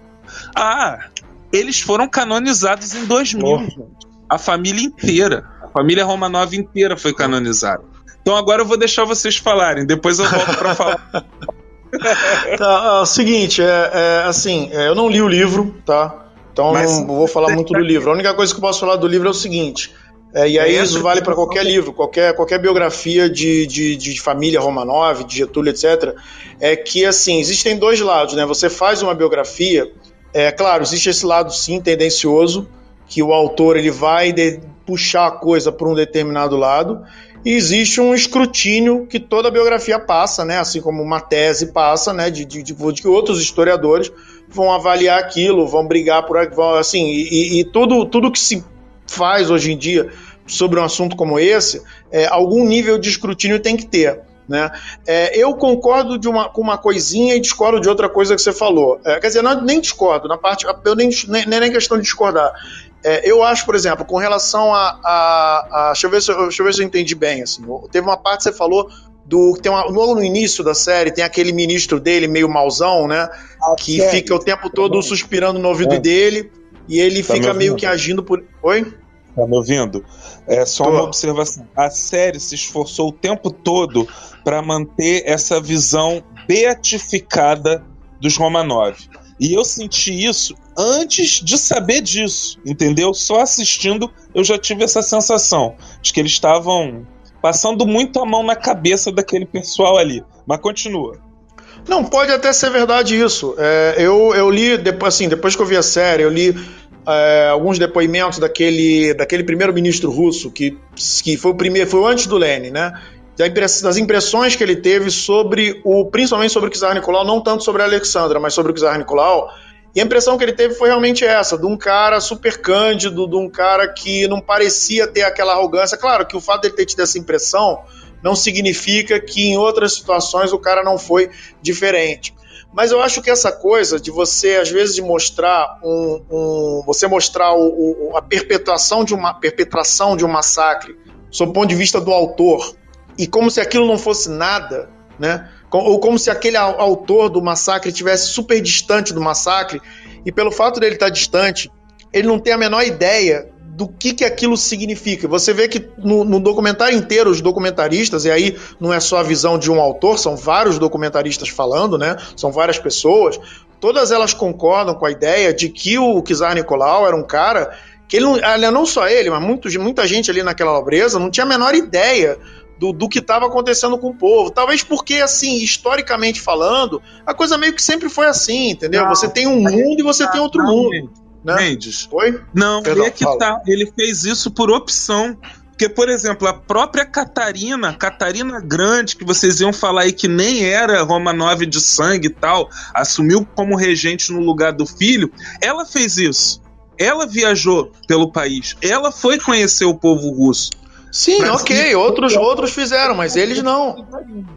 Ah, eles foram canonizados em 2000, oh. A família inteira. A família Romanov inteira foi canonizada. Então agora eu vou deixar vocês falarem, depois eu volto para falar. [laughs] [laughs] tá, é o seguinte, é, é assim, é, eu não li o livro, tá? Então Mas, não vou falar muito do livro. A única coisa que eu posso falar do livro é o seguinte: é, e aí é isso vale para qualquer livro, qualquer, qualquer biografia de, de, de, família Romanov, de Getúlio, etc. É que, assim, existem dois lados, né? Você faz uma biografia, é claro, existe esse lado, sim, tendencioso, que o autor ele vai de, puxar a coisa para um determinado lado, e existe um escrutínio que toda biografia passa, né? Assim como uma tese passa, né? De, de, de, de outros historiadores vão avaliar aquilo, vão brigar por vão, assim, e, e, tudo, tudo que se faz hoje em dia sobre um assunto como esse, é, algum nível de escrutínio tem que ter. Né? É, eu concordo uma, com uma coisinha e discordo de outra coisa que você falou. É, quer dizer, não, nem discordo, na parte. Eu nem, nem, nem questão de discordar. É, eu acho, por exemplo, com relação a. a, a deixa, eu ver se, deixa eu ver se eu entendi bem. Assim, teve uma parte que você falou do. Tem uma, logo no início da série, tem aquele ministro dele, meio mauzão, né? Ah, que fica o tempo todo suspirando no ouvido é. dele e ele tá fica meio que agindo por. Oi? Tá me ouvindo? É só Tô. uma observação. A série se esforçou o tempo todo para manter essa visão beatificada dos Romanov. E eu senti isso antes de saber disso, entendeu? Só assistindo eu já tive essa sensação de que eles estavam passando muito a mão na cabeça daquele pessoal ali. Mas continua. Não, pode até ser verdade isso. É, eu, eu li, depois, assim, depois que eu vi a série, eu li é, alguns depoimentos daquele, daquele primeiro-ministro russo, que, que foi o primeiro, foi antes do Lenin, né? Das impressões que ele teve sobre o, principalmente sobre o Czar Nicolau, não tanto sobre a Alexandra, mas sobre o Czar Nicolau. E a impressão que ele teve foi realmente essa, de um cara super cândido, de um cara que não parecia ter aquela arrogância. Claro que o fato dele ter tido essa impressão não significa que em outras situações o cara não foi diferente. Mas eu acho que essa coisa de você, às vezes, de mostrar um, um você mostrar o, o, a perpetuação de uma perpetração de um massacre, sob o ponto de vista do autor, e como se aquilo não fosse nada, né? Ou como se aquele autor do massacre estivesse super distante do massacre, e pelo fato dele estar distante, ele não tem a menor ideia do que, que aquilo significa. Você vê que no, no, documentário inteiro, os documentaristas, e aí não é só a visão de um autor, são vários documentaristas falando, né? São várias pessoas. Todas elas concordam com a ideia de que o Kizar Nicolau era um cara que ele não, não só ele, mas muito, muita gente ali naquela nobreza não tinha a menor ideia do, do que estava acontecendo com o povo. Talvez porque, assim, historicamente falando, a coisa meio que sempre foi assim, entendeu? Não, você tem um mundo e você tem outro não, mundo. Né? Mendes. Oi? Não, Perdão, é que fala. tá. Ele fez isso por opção. Porque, por exemplo, a própria Catarina, Catarina Grande, que vocês iam falar aí que nem era Romanov de sangue e tal, assumiu como regente no lugar do filho, ela fez isso. Ela viajou pelo país, ela foi conhecer o povo russo. Sim, ok, outros, outros fizeram, mas eles não.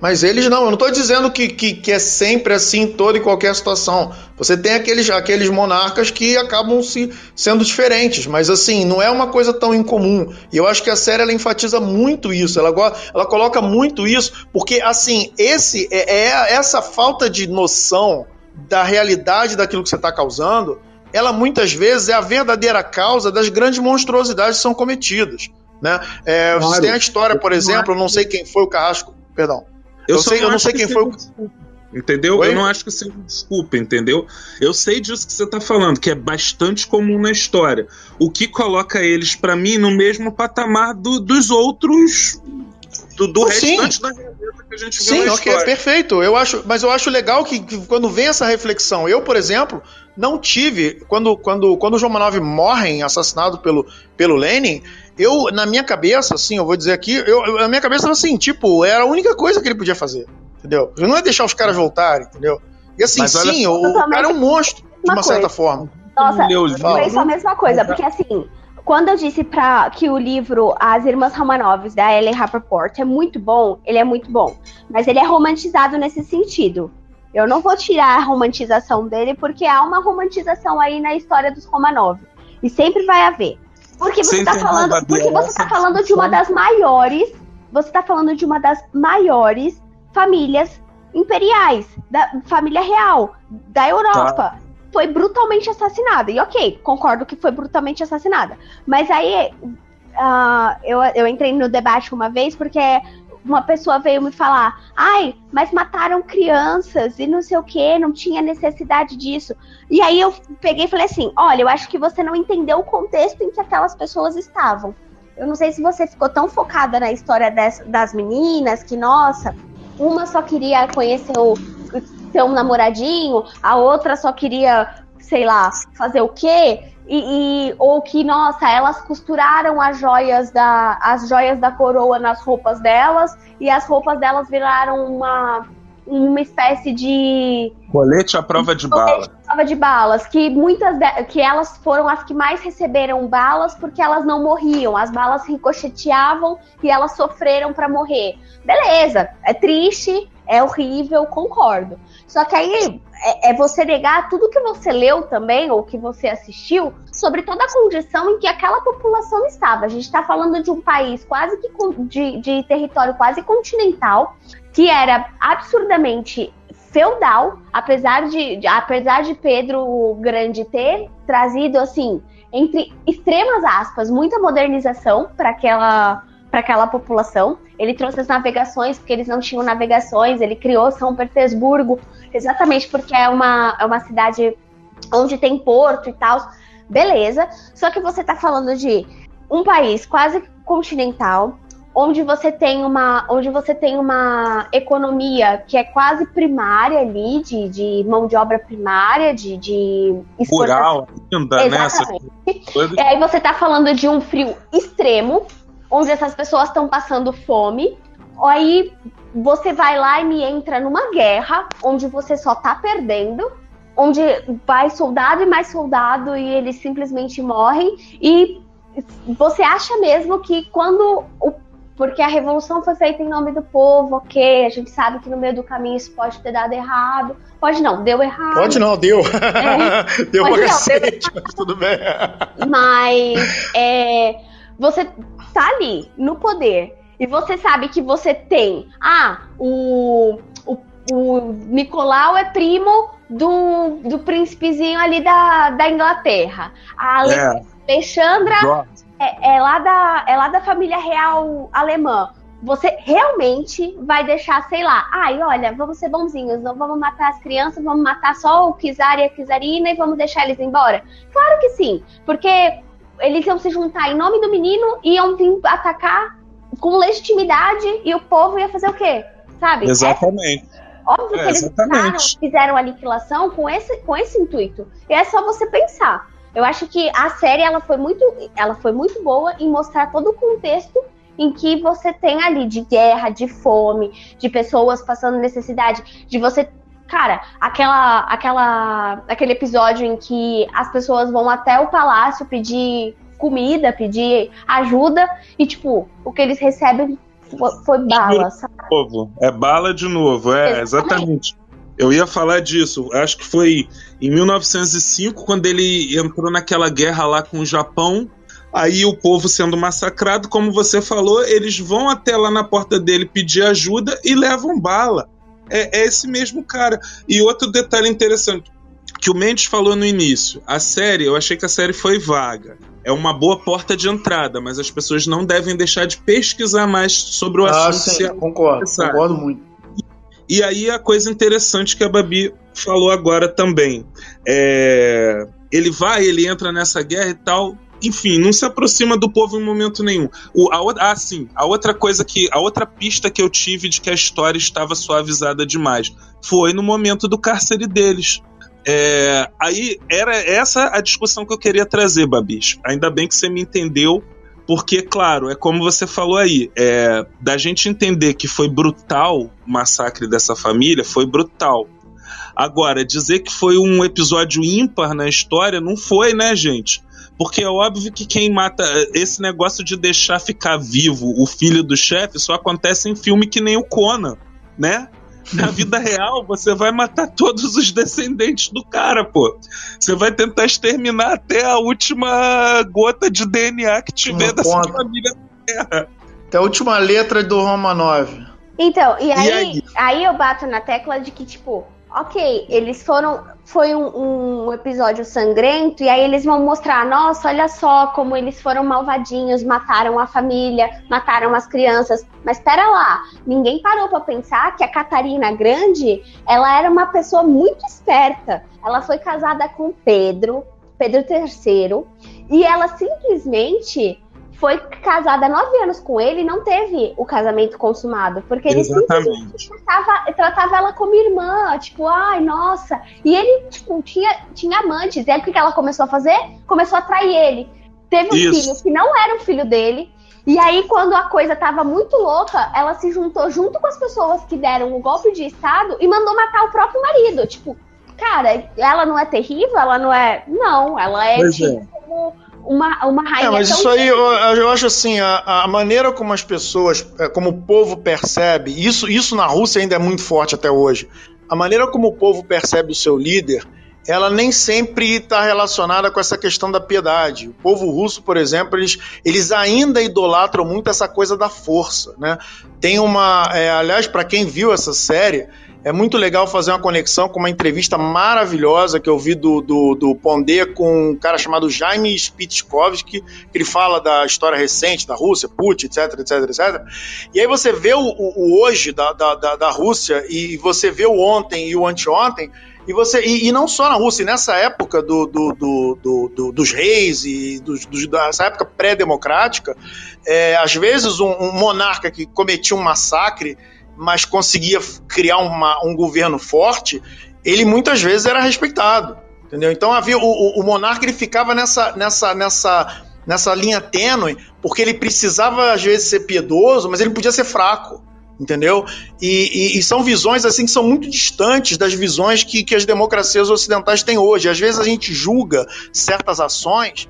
Mas eles não. Eu não estou dizendo que, que, que, é sempre assim em toda e qualquer situação. Você tem aqueles, aqueles monarcas que acabam se sendo diferentes, mas assim, não é uma coisa tão incomum. E eu acho que a série ela enfatiza muito isso, ela, ela coloca muito isso, porque assim, esse é, é essa falta de noção da realidade daquilo que você está causando, ela muitas vezes é a verdadeira causa das grandes monstruosidades que são cometidas. Né? É, claro. Você tem a história, por exemplo, eu não sei quem foi o Carrasco. Perdão. Eu, eu, sei, não eu não sei quem foi o. Entendeu? Oi? Eu não acho que seja desculpa, entendeu? Eu sei disso que você está falando, que é bastante comum na história. O que coloca eles, para mim, no mesmo patamar do, dos outros. Do, do restante Sim. da realeza que a gente Sim, ok, história. perfeito. Eu acho, mas eu acho legal que, que, quando vem essa reflexão, eu, por exemplo, não tive. Quando, quando, quando o João Manov morre assassinado pelo, pelo Lenin, eu, na minha cabeça, assim, eu vou dizer aqui, eu, eu, na minha cabeça assim, tipo, era a única coisa que ele podia fazer, entendeu? Não é deixar os caras voltarem, entendeu? E assim, Mas sim, o, o cara é um monstro, de uma certa forma. Nossa, foi isso a mesma coisa, porque assim, quando eu disse pra, que o livro As Irmãs Romanovs, da Ellen Rappaport, é muito bom, ele é muito bom. Mas ele é romantizado nesse sentido. Eu não vou tirar a romantização dele, porque há uma romantização aí na história dos Romanov. E sempre vai haver. Porque você está falando, porque você tá falando de uma das maiores, você está falando de uma das maiores famílias imperiais, da família real da Europa. Tá. Foi brutalmente assassinada. E ok, concordo que foi brutalmente assassinada. Mas aí uh, eu, eu entrei no debate uma vez porque uma pessoa veio me falar: ai, mas mataram crianças e não sei o que, não tinha necessidade disso. E aí eu peguei e falei assim: olha, eu acho que você não entendeu o contexto em que aquelas pessoas estavam. Eu não sei se você ficou tão focada na história das, das meninas que, nossa, uma só queria conhecer o ter um namoradinho, a outra só queria, sei lá, fazer o quê? E, e, ou que, nossa, elas costuraram as joias da as joias da coroa nas roupas delas e as roupas delas viraram uma uma espécie de colete à prova de bala. prova de balas, que muitas de, que elas foram as que mais receberam balas porque elas não morriam, as balas ricocheteavam e elas sofreram para morrer. Beleza, é triste, é horrível, concordo. Só que aí é, é, você negar tudo que você leu também, ou que você assistiu, sobre toda a condição em que aquela população estava. A gente está falando de um país quase que de, de território quase continental, que era absurdamente feudal, apesar de, de, apesar de Pedro Grande ter trazido assim, entre extremas aspas, muita modernização para aquela para aquela população. Ele trouxe as navegações, porque eles não tinham navegações, ele criou São Petersburgo, exatamente porque é uma, é uma cidade onde tem porto e tal. Beleza. Só que você está falando de um país quase continental, onde você tem uma, onde você tem uma economia que é quase primária ali, de, de mão de obra primária, de, de rural, ainda, né? E aí você está falando de um frio extremo, onde essas pessoas estão passando fome. Aí você vai lá e me entra numa guerra onde você só tá perdendo, onde vai soldado e mais soldado e eles simplesmente morrem. E você acha mesmo que quando o porque a revolução foi feita em nome do povo, ok. A gente sabe que no meio do caminho isso pode ter dado errado. Pode não, deu errado. Pode não, deu. É. [laughs] deu pra não, cacete, deu mas tudo bem. Mas é, você tá ali, no poder, e você sabe que você tem. Ah, o, o, o Nicolau é primo do, do príncipezinho ali da, da Inglaterra. A Ale é. Alexandra é, é lá da, é lá da família real alemã. Você realmente vai deixar, sei lá, ai, olha, vamos ser bonzinhos, não vamos matar as crianças, vamos matar só o Kizar e a Kizarina e vamos deixar eles embora? Claro que sim, porque eles iam se juntar em nome do menino, iam vir atacar com legitimidade e o povo ia fazer o quê? Sabe? Exatamente. É, óbvio que É, eles exatamente. usaram, fizeram a aniquilação com esse, com esse intuito. E é só você pensar. Eu acho que a série ela foi muito, ela foi muito boa em mostrar todo o contexto em que você tem ali de guerra, de fome, de pessoas passando necessidade, de você Cara, aquela, aquela, aquele episódio em que as pessoas vão até o palácio pedir comida, pedir ajuda, e tipo, o que eles recebem fo- foi bala, sabe? novo. É bala de novo, é, Exatamente. exatamente. Eu ia falar disso. Acho que foi em 1905, quando ele entrou naquela guerra lá com o Japão. Aí o povo sendo massacrado, como você falou, eles vão até lá na porta dele pedir ajuda e levam bala. É, é esse mesmo cara. E outro detalhe interessante que o Mendes falou no início: a série, eu achei que a série foi vaga. É uma boa porta de entrada, mas as pessoas não devem deixar de pesquisar mais sobre o Ah, assunto. sim, se concordo, concordo muito. E aí a coisa interessante que a Babi falou agora também. É, ele vai, ele entra nessa guerra e tal. Enfim, não se aproxima do povo em momento nenhum. O, a, ah, sim, a outra coisa que. A outra pista que eu tive de que a história estava suavizada demais foi no momento do cárcere deles. É, aí era essa a discussão que eu queria trazer, Babis. Ainda bem que você me entendeu, porque, claro, é como você falou aí, é, da gente entender que foi brutal o massacre dessa família, foi brutal. Agora, dizer que foi um episódio ímpar na história, não foi, né, gente? Porque é óbvio que quem mata. Esse negócio de deixar ficar vivo o filho do chefe só acontece em filme que nem o Conan, né? Na vida [laughs] real, você vai matar todos os descendentes do cara, pô. Você vai tentar exterminar até a última gota de DNA que tiver Uma dessa família. Até a última letra do Roma 9. Então, e aí, aí? aí? eu bato na tecla de que, tipo, ok, eles foram. Foi um, um episódio sangrento, e aí eles vão mostrar, nossa, olha só como eles foram malvadinhos, mataram a família, mataram as crianças. Mas pera lá, ninguém parou pra pensar que a Catarina Grande, ela era uma pessoa muito esperta. Ela foi casada com Pedro, Pedro III, e ela simplesmente foi casada há nove anos com ele e não teve o casamento consumado. Porque ele Exatamente. tratava, tratava ela como irmã, tipo, ai, nossa. E ele, tipo, tinha, tinha amantes. E aí o que ela começou a fazer? Começou a trair ele. Teve um Isso. filho que não era o filho dele. E aí, quando a coisa tava muito louca, ela se juntou junto com as pessoas que deram o golpe de Estado e mandou matar o próprio marido. Tipo, cara, ela não é terrível? Ela não é. Não, ela é, Pois tipo, é. como uma, uma rainha. É, mas isso aí eu, eu acho assim, a, a maneira como as pessoas, é, como o povo percebe, isso, isso na Rússia ainda é muito forte até hoje. A maneira como o povo percebe o seu líder, ela nem sempre está relacionada com essa questão da piedade. O povo russo, por exemplo, eles, eles ainda idolatram muito essa coisa da força, né? Tem uma, é, aliás, para quem viu essa série, é muito legal fazer uma conexão com uma entrevista maravilhosa que eu vi do, do, do Pondé com um cara chamado Jaime Spitskovsky, que ele fala da história recente da Rússia, Putin, etc, etc, etc. E aí você vê o, o- hoje da, da, da, da Rússia e você vê o ontem e o anteontem, e você e, e não só na Rússia, nessa época do, do, do, do- do- dos reis e dessa época pré-democrática, é, às vezes um, um monarca que cometia um massacre, mas conseguia criar uma- um governo forte, ele muitas vezes era respeitado. Entendeu? Então havia o, o- o monarca ele ficava nessa, nessa, nessa, nessa linha tênue, porque ele precisava às vezes ser piedoso, mas ele podia ser fraco. Entendeu? E, e- e são visões assim que são muito distantes das visões que, que as democracias ocidentais têm hoje. Às vezes a gente julga certas ações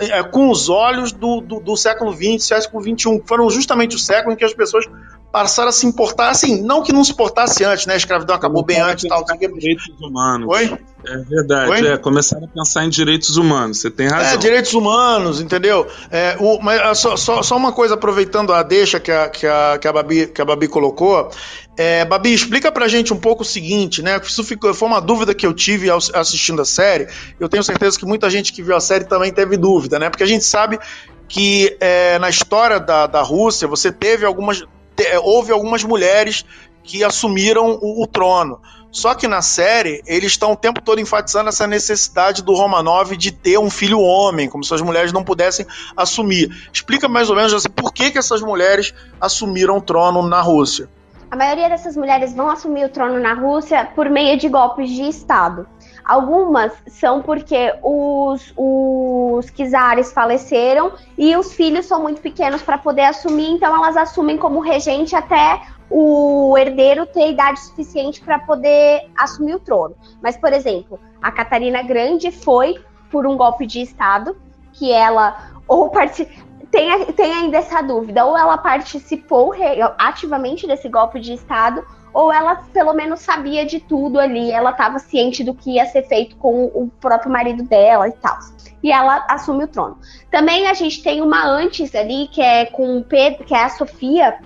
é, com os olhos do, do, do século XX, século XXI, que foram justamente o século em que as pessoas passaram a se importar, assim, não que não se importasse antes, né? A escravidão acabou bem antes e tal. Direitos humanos. Oi? É verdade, Oi? é, começaram a pensar em direitos humanos, você tem razão. É, direitos humanos, entendeu? É, o, mas ah, só, só, só uma coisa, aproveitando a deixa que a, que a, que a, Babi, que a Babi colocou. É, Babi, explica pra gente um pouco o seguinte, né? Isso ficou, foi uma dúvida que eu tive ao- assistindo a série. Eu tenho certeza que muita gente que viu a série também teve dúvida, né? Porque a gente sabe que é, na história da, da Rússia você teve algumas. É, houve algumas mulheres que assumiram o, o trono. Só que na série, eles estão o tempo todo enfatizando essa necessidade do Romanov de ter um filho homem, como se as mulheres não pudessem assumir. Explica mais ou menos assim, por que, que essas mulheres assumiram o trono na Rússia. A maioria dessas mulheres vão assumir o trono na Rússia por meio de golpes de Estado. Algumas são porque os, os czares faleceram e os filhos são muito pequenos para poder assumir, então elas assumem como regente até o herdeiro ter idade suficiente para poder assumir o trono. Mas, por exemplo, a Catarina Grande foi por um golpe de Estado, que ela ou parti- tem, tem ainda essa dúvida, ou ela participou ativamente desse golpe de Estado, ou ela pelo menos sabia de tudo ali, ela estava ciente do que ia ser feito com o próprio marido dela e tal. E ela assume o trono. Também a gente tem uma antes ali, que é com Pedro, que é a Sofia,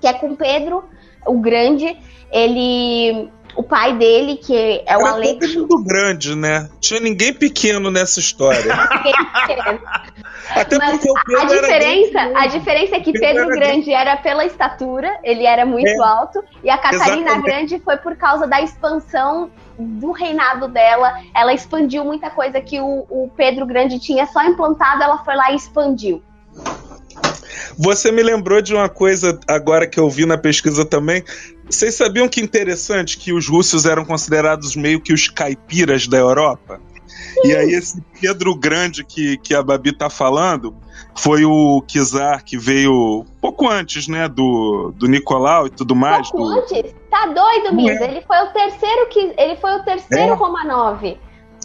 que é com Pedro o Grande. Ele. O pai dele, que é o Era Alex. todo mundo grande, né? Tinha ninguém pequeno nessa história. [laughs] Até Mas porque o a Pedro era diferença, grande a diferença é que Pedro Pedro era Grande era pela estatura, ele era muito É. alto, e a Catarina Exatamente. Grande foi por causa da expansão do reinado dela. Ela expandiu muita coisa que o, o Pedro Grande tinha só implantado, ela foi lá e expandiu. Você me lembrou de uma coisa agora que eu vi na pesquisa também. Vocês sabiam que interessante que os russos eram considerados meio que os caipiras da Europa? E aí esse Pedro Grande que, que a Babi tá falando foi o czar que veio pouco antes, né, do, do Nicolau e tudo mais. Pouco do- antes, tá doido, Misa? é. Ele foi o terceiro que ele foi o terceiro É. Romanov.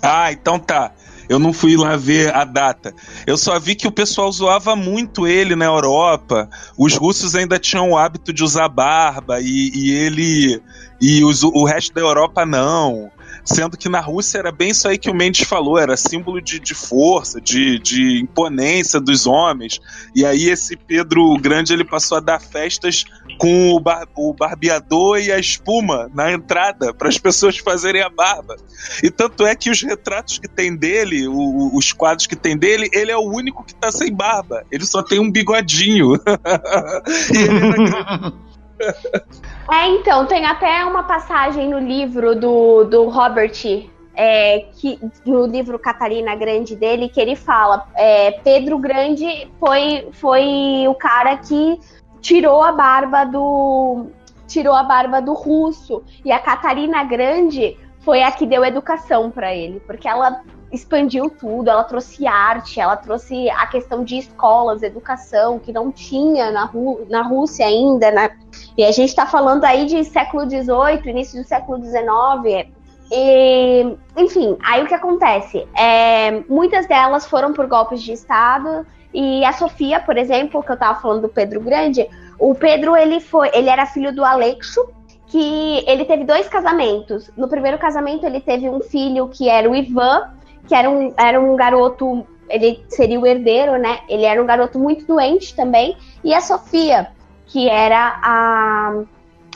Ah, então tá. Eu não fui lá ver a data. Eu só vi que o pessoal zoava muito ele na Europa. Os russos ainda tinham o hábito de usar barba e, e ele. E os- o resto da Europa não. Sendo que na Rússia era bem isso aí que o Mendes falou, era símbolo de, de força, de, de imponência dos homens. E aí esse Pedro Grande ele passou a dar festas com o, bar- o barbeador e a espuma na entrada para as pessoas fazerem a barba. E tanto é que os retratos que tem dele, o- os quadros que tem dele, ele é o único que tá sem barba. Ele só tem um bigodinho. [laughs] e ele era [laughs] É, então, tem até uma passagem no livro do, do Robert, é, que, no livro Catarina Grande dele, que ele fala: é, Pedro Grande foi, foi o cara que tirou a barba do. tirou a barba do russo. E a Catarina Grande foi a que deu educação para ele, porque ela expandiu tudo, ela trouxe arte, ela trouxe a questão de escolas, educação, que não tinha na, na Rússia ainda, né? E a gente está falando aí de século XVIII, início do século XIX. E, enfim, aí o que acontece? É, muitas delas foram por golpes de Estado. E a Sofia, por exemplo, que eu estava falando do Pedro Grande, o Pedro ele foi, ele era filho do Alexo, que ele teve dois casamentos. No primeiro casamento ele teve um filho que era o Ivan, que era um, era um garoto, ele seria o herdeiro, né? Ele era um garoto muito doente também. E a Sofia, que era a,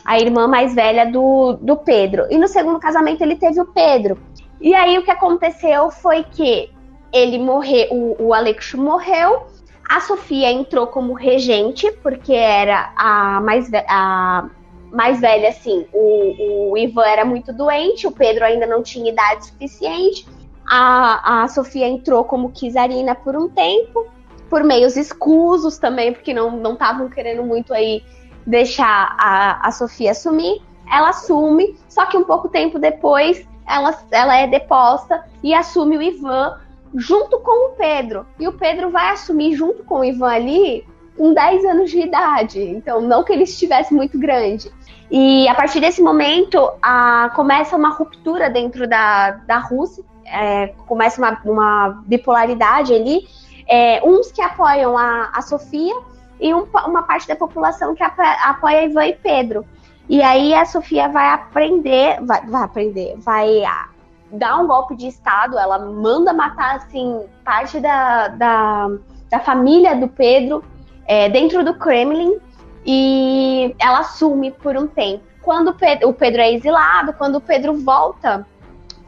a irmã mais velha do, do Pedro. E no segundo casamento ele teve o Pedro. E aí o que aconteceu foi que ele morreu, o, o Alexo morreu, a Sofia entrou como regente, porque era a mais, a mais velha, assim. O, o Ivan era muito doente, o Pedro ainda não tinha idade suficiente. A, a Sofia entrou como czarina por um tempo, por meios escusos também, porque não estavam querendo muito aí deixar a, a Sofia assumir. Ela assume, só que um pouco tempo depois ela, ela é deposta e assume o Ivan junto com o Pedro. E o Pedro vai assumir junto com o Ivan ali com 10 anos de idade. Então, não que ele estivesse muito grande. E a partir desse momento, a, começa uma ruptura dentro da, da Rússia, é, começa uma, uma bipolaridade ali. É, uns que apoiam a, a Sofia e um, uma parte da população que apoia Ivan e Pedro. E aí a Sofia vai aprender, vai, vai aprender, vai ah, dar um golpe de Estado, ela manda matar, assim, parte da, da, da família do Pedro é, dentro do Kremlin e ela assume por um tempo. Quando o Pedro, o Pedro é exilado, quando o Pedro volta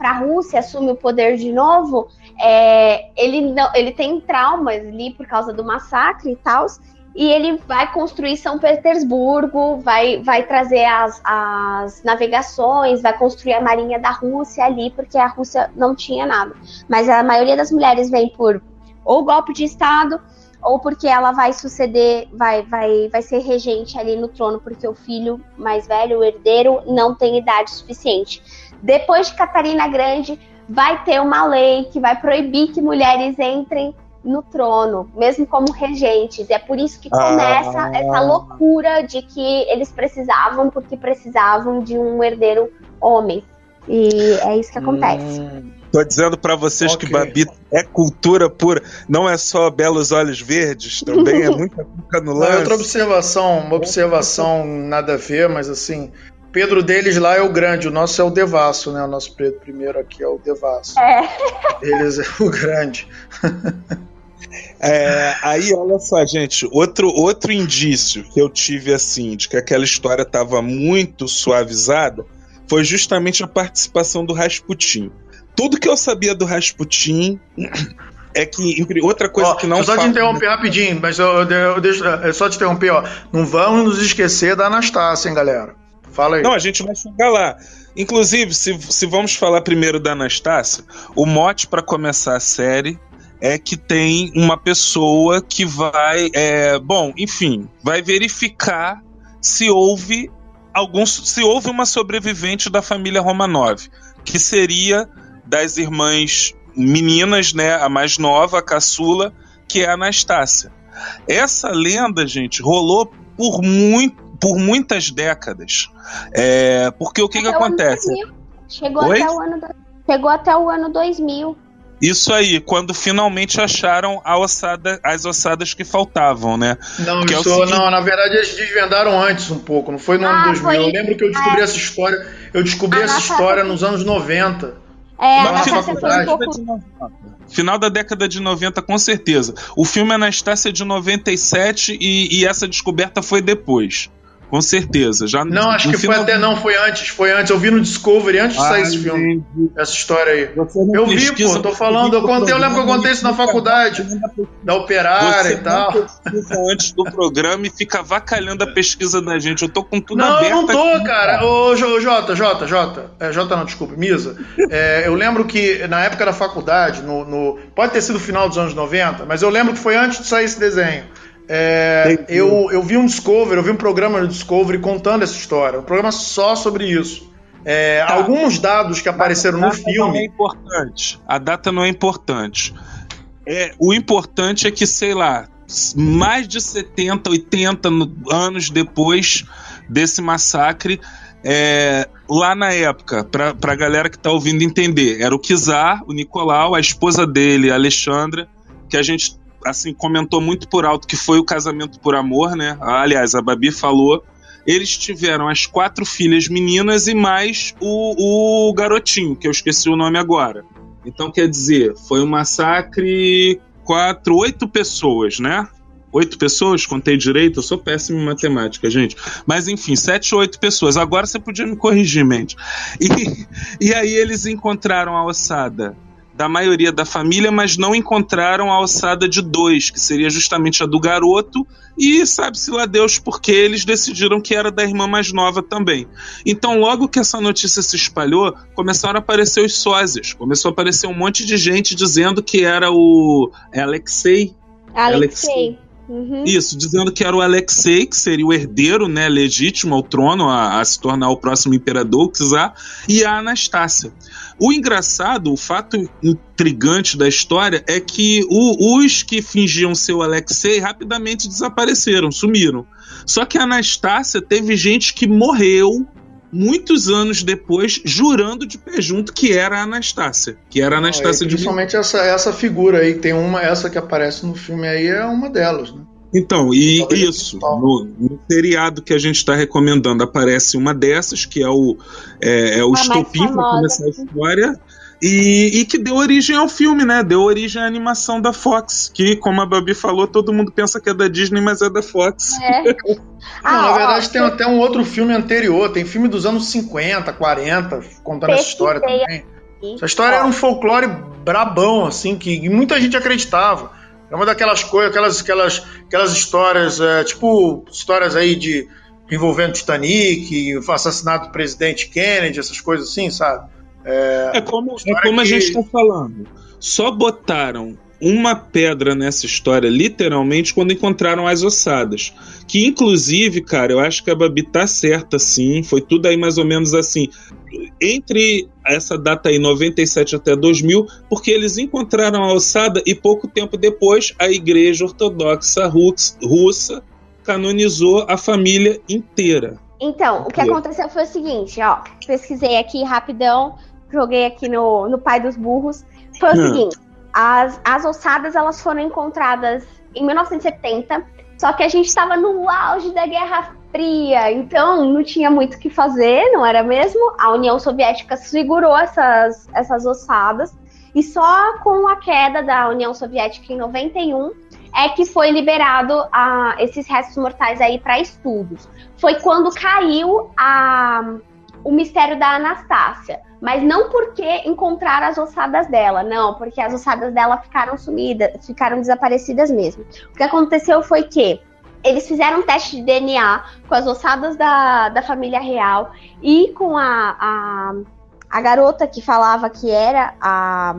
para a Rússia, assume o poder de novo, é, ele, não, ele tem traumas ali por causa do massacre e tal, e ele vai construir São Petersburgo, vai, vai trazer as, as navegações, vai construir a marinha da Rússia ali, porque a Rússia não tinha nada. Mas a maioria das mulheres vem por ou golpe de Estado, ou porque ela vai suceder, vai, vai, vai ser regente ali no trono, porque o filho mais velho, o herdeiro, não tem idade suficiente. Depois de Catarina Grande, vai ter uma lei que vai proibir que mulheres entrem no trono, mesmo como regentes. E é por isso que começa ah. essa loucura de que eles precisavam, porque precisavam de um herdeiro homem. E é isso que acontece. Hum. Tô dizendo para vocês okay. que Babi é cultura pura, não é só belos olhos verdes, também é [laughs] muita cuca no lance. Outra observação, uma observação nada a ver, mas assim, Pedro deles lá é o grande, o nosso é o Devasso, né? O nosso Pedro primeiro aqui é o Devasso. É. Eles é o grande. [laughs] É, aí, olha só, gente, outro, outro indício que eu tive assim, de que aquela história estava muito suavizada, foi justamente a participação do Rasputin. Tudo que eu sabia do Rasputin é que outra coisa ó, que não só te interromper rapidinho, mas eu, eu, eu deixo, é só te interromper, ó. Não vamos nos esquecer da Anastácia, hein, galera. Fala aí. Não, a gente vai chegar lá. Inclusive, se, se vamos falar primeiro da Anastácia, o mote para começar a série é que tem uma pessoa que vai, é, bom, enfim, vai verificar se houve alguns, se houve uma sobrevivente da família Romanov, que seria das irmãs meninas, né, a mais nova, a caçula, que é a Anastácia. Essa lenda, gente, rolou por muito por muitas décadas. É, porque o que, que acontece? Chegou até, o ano, chegou até o ano 2000. Isso aí, quando finalmente acharam a ossada, as ossadas que faltavam, né? Não, isso, é seguinte... não, na verdade eles desvendaram antes um pouco, não foi no ah, ano 2000. Foi... Eu lembro que eu descobri é. essa história, eu descobri essa história nos anos 90. É, a Anastácia foi um pouco... Final da década de 90, com certeza. O filme Anastácia é de 97 e, e essa descoberta foi depois. Com certeza. Já não, acho que foi até não, foi antes. Foi antes. Eu vi no Discovery antes de sair esse filme. Essa história aí. Eu vi, pô, tô falando. Eu, contei, eu lembro que eu contei isso na faculdade. Da operária e tal. antes do programa e fica vacalhando a pesquisa da gente. Eu tô com tudo não, aberto. Não, eu não tô, aqui, cara. Ô, Jota, Jota, Jota. É, Jota não, desculpa, Misa. É, eu lembro que na época da faculdade, no, no, pode ter sido final dos anos 90, mas eu lembro que foi antes de sair esse desenho. É, eu, eu vi um Discovery, eu vi um programa no Discovery contando essa história, um programa só sobre isso. É, tá. Alguns dados que apareceram no filme. Não é importante. A data não é importante. É, o importante é que, sei lá, mais de 70, 80 anos depois desse massacre, é, lá na época, para a galera que está ouvindo entender, era o Kizar, o Nicolau, a esposa dele, a Alexandra, que a gente assim, comentou muito por alto que foi o casamento por amor, né? Aliás, a Babi falou. Eles tiveram as quatro filhas meninas e mais o, o garotinho, que eu esqueci o nome agora. Então, quer dizer, foi um massacre quatro, oito pessoas, né? Oito pessoas, contei direito, eu sou péssimo em matemática, gente. Mas enfim, sete ou oito pessoas. Agora você podia me corrigir, mente. E, [laughs] e aí eles encontraram a ossada da maioria da família, mas não encontraram a alçada de dois, que seria justamente a do garoto, e sabe-se lá Deus porque eles decidiram que era da irmã mais nova também. Então, logo que essa notícia se espalhou, começaram a aparecer os sósias, começou a aparecer um monte de gente dizendo que era o é Alexei. Alexei. Uhum. Isso, dizendo que era o Alexei, que seria o herdeiro né, legítimo ao trono, a, a se tornar o próximo imperador, o Czar, e a Anastácia. O engraçado, o fato intrigante da história é que o, os que fingiam ser o Alexei rapidamente desapareceram, sumiram. Só que a Anastácia teve gente que morreu muitos anos depois, jurando de pé junto que era a Anastácia, que era a Anastácia de Principalmente essa, essa figura aí, tem uma, essa que aparece no filme aí é uma delas, né? Então, e Talvez isso, principal. no, no seriado que a gente está recomendando, aparece uma dessas, que é o, é, é o estopim para começar a história, e, e que deu origem ao filme, né? Deu origem à animação da Fox, que, como a Babi falou, todo mundo pensa que é da Disney, mas é da Fox. É. [laughs] Não, Ah, na ó, verdade, tem até um outro filme anterior. Tem filme dos anos 50, 40, contando essa história também. Essa história era um folclore brabão, assim, que muita gente acreditava. É uma daquelas coisas, aquelas, aquelas, aquelas histórias, é, tipo, histórias aí de envolvendo Titanic, o assassinato do presidente Kennedy, essas coisas assim, sabe? É como, é como a que- gente está falando. Só botaram uma pedra nessa história, literalmente, quando encontraram as ossadas. Que, inclusive, cara, eu acho que a Babi tá certa, sim. Foi tudo aí mais ou menos assim. Entre essa data aí, 97 até 2000, porque eles encontraram a ossada e pouco tempo depois a Igreja Ortodoxa Rus- Russa canonizou a família inteira. Então, o que aconteceu foi o seguinte, ó. Pesquisei aqui rapidão, joguei aqui no, no Pai dos Burros. Foi o Hum. seguinte: as, as ossadas elas foram encontradas em 1970, só que a gente estava no auge da Guerra Fria, então não tinha muito o que fazer, não era mesmo? A União Soviética segurou essas, essas ossadas, e só com a queda da União Soviética em 91 é que foi liberado a, esses restos mortais aí para estudos foi quando caiu a, o mistério da Anastácia. Mas não porque encontraram as ossadas dela, não, porque as ossadas dela ficaram sumidas, ficaram desaparecidas mesmo. O que aconteceu foi que eles fizeram um teste de DNA com as ossadas da, da família real e com a, a, a garota que falava que era a,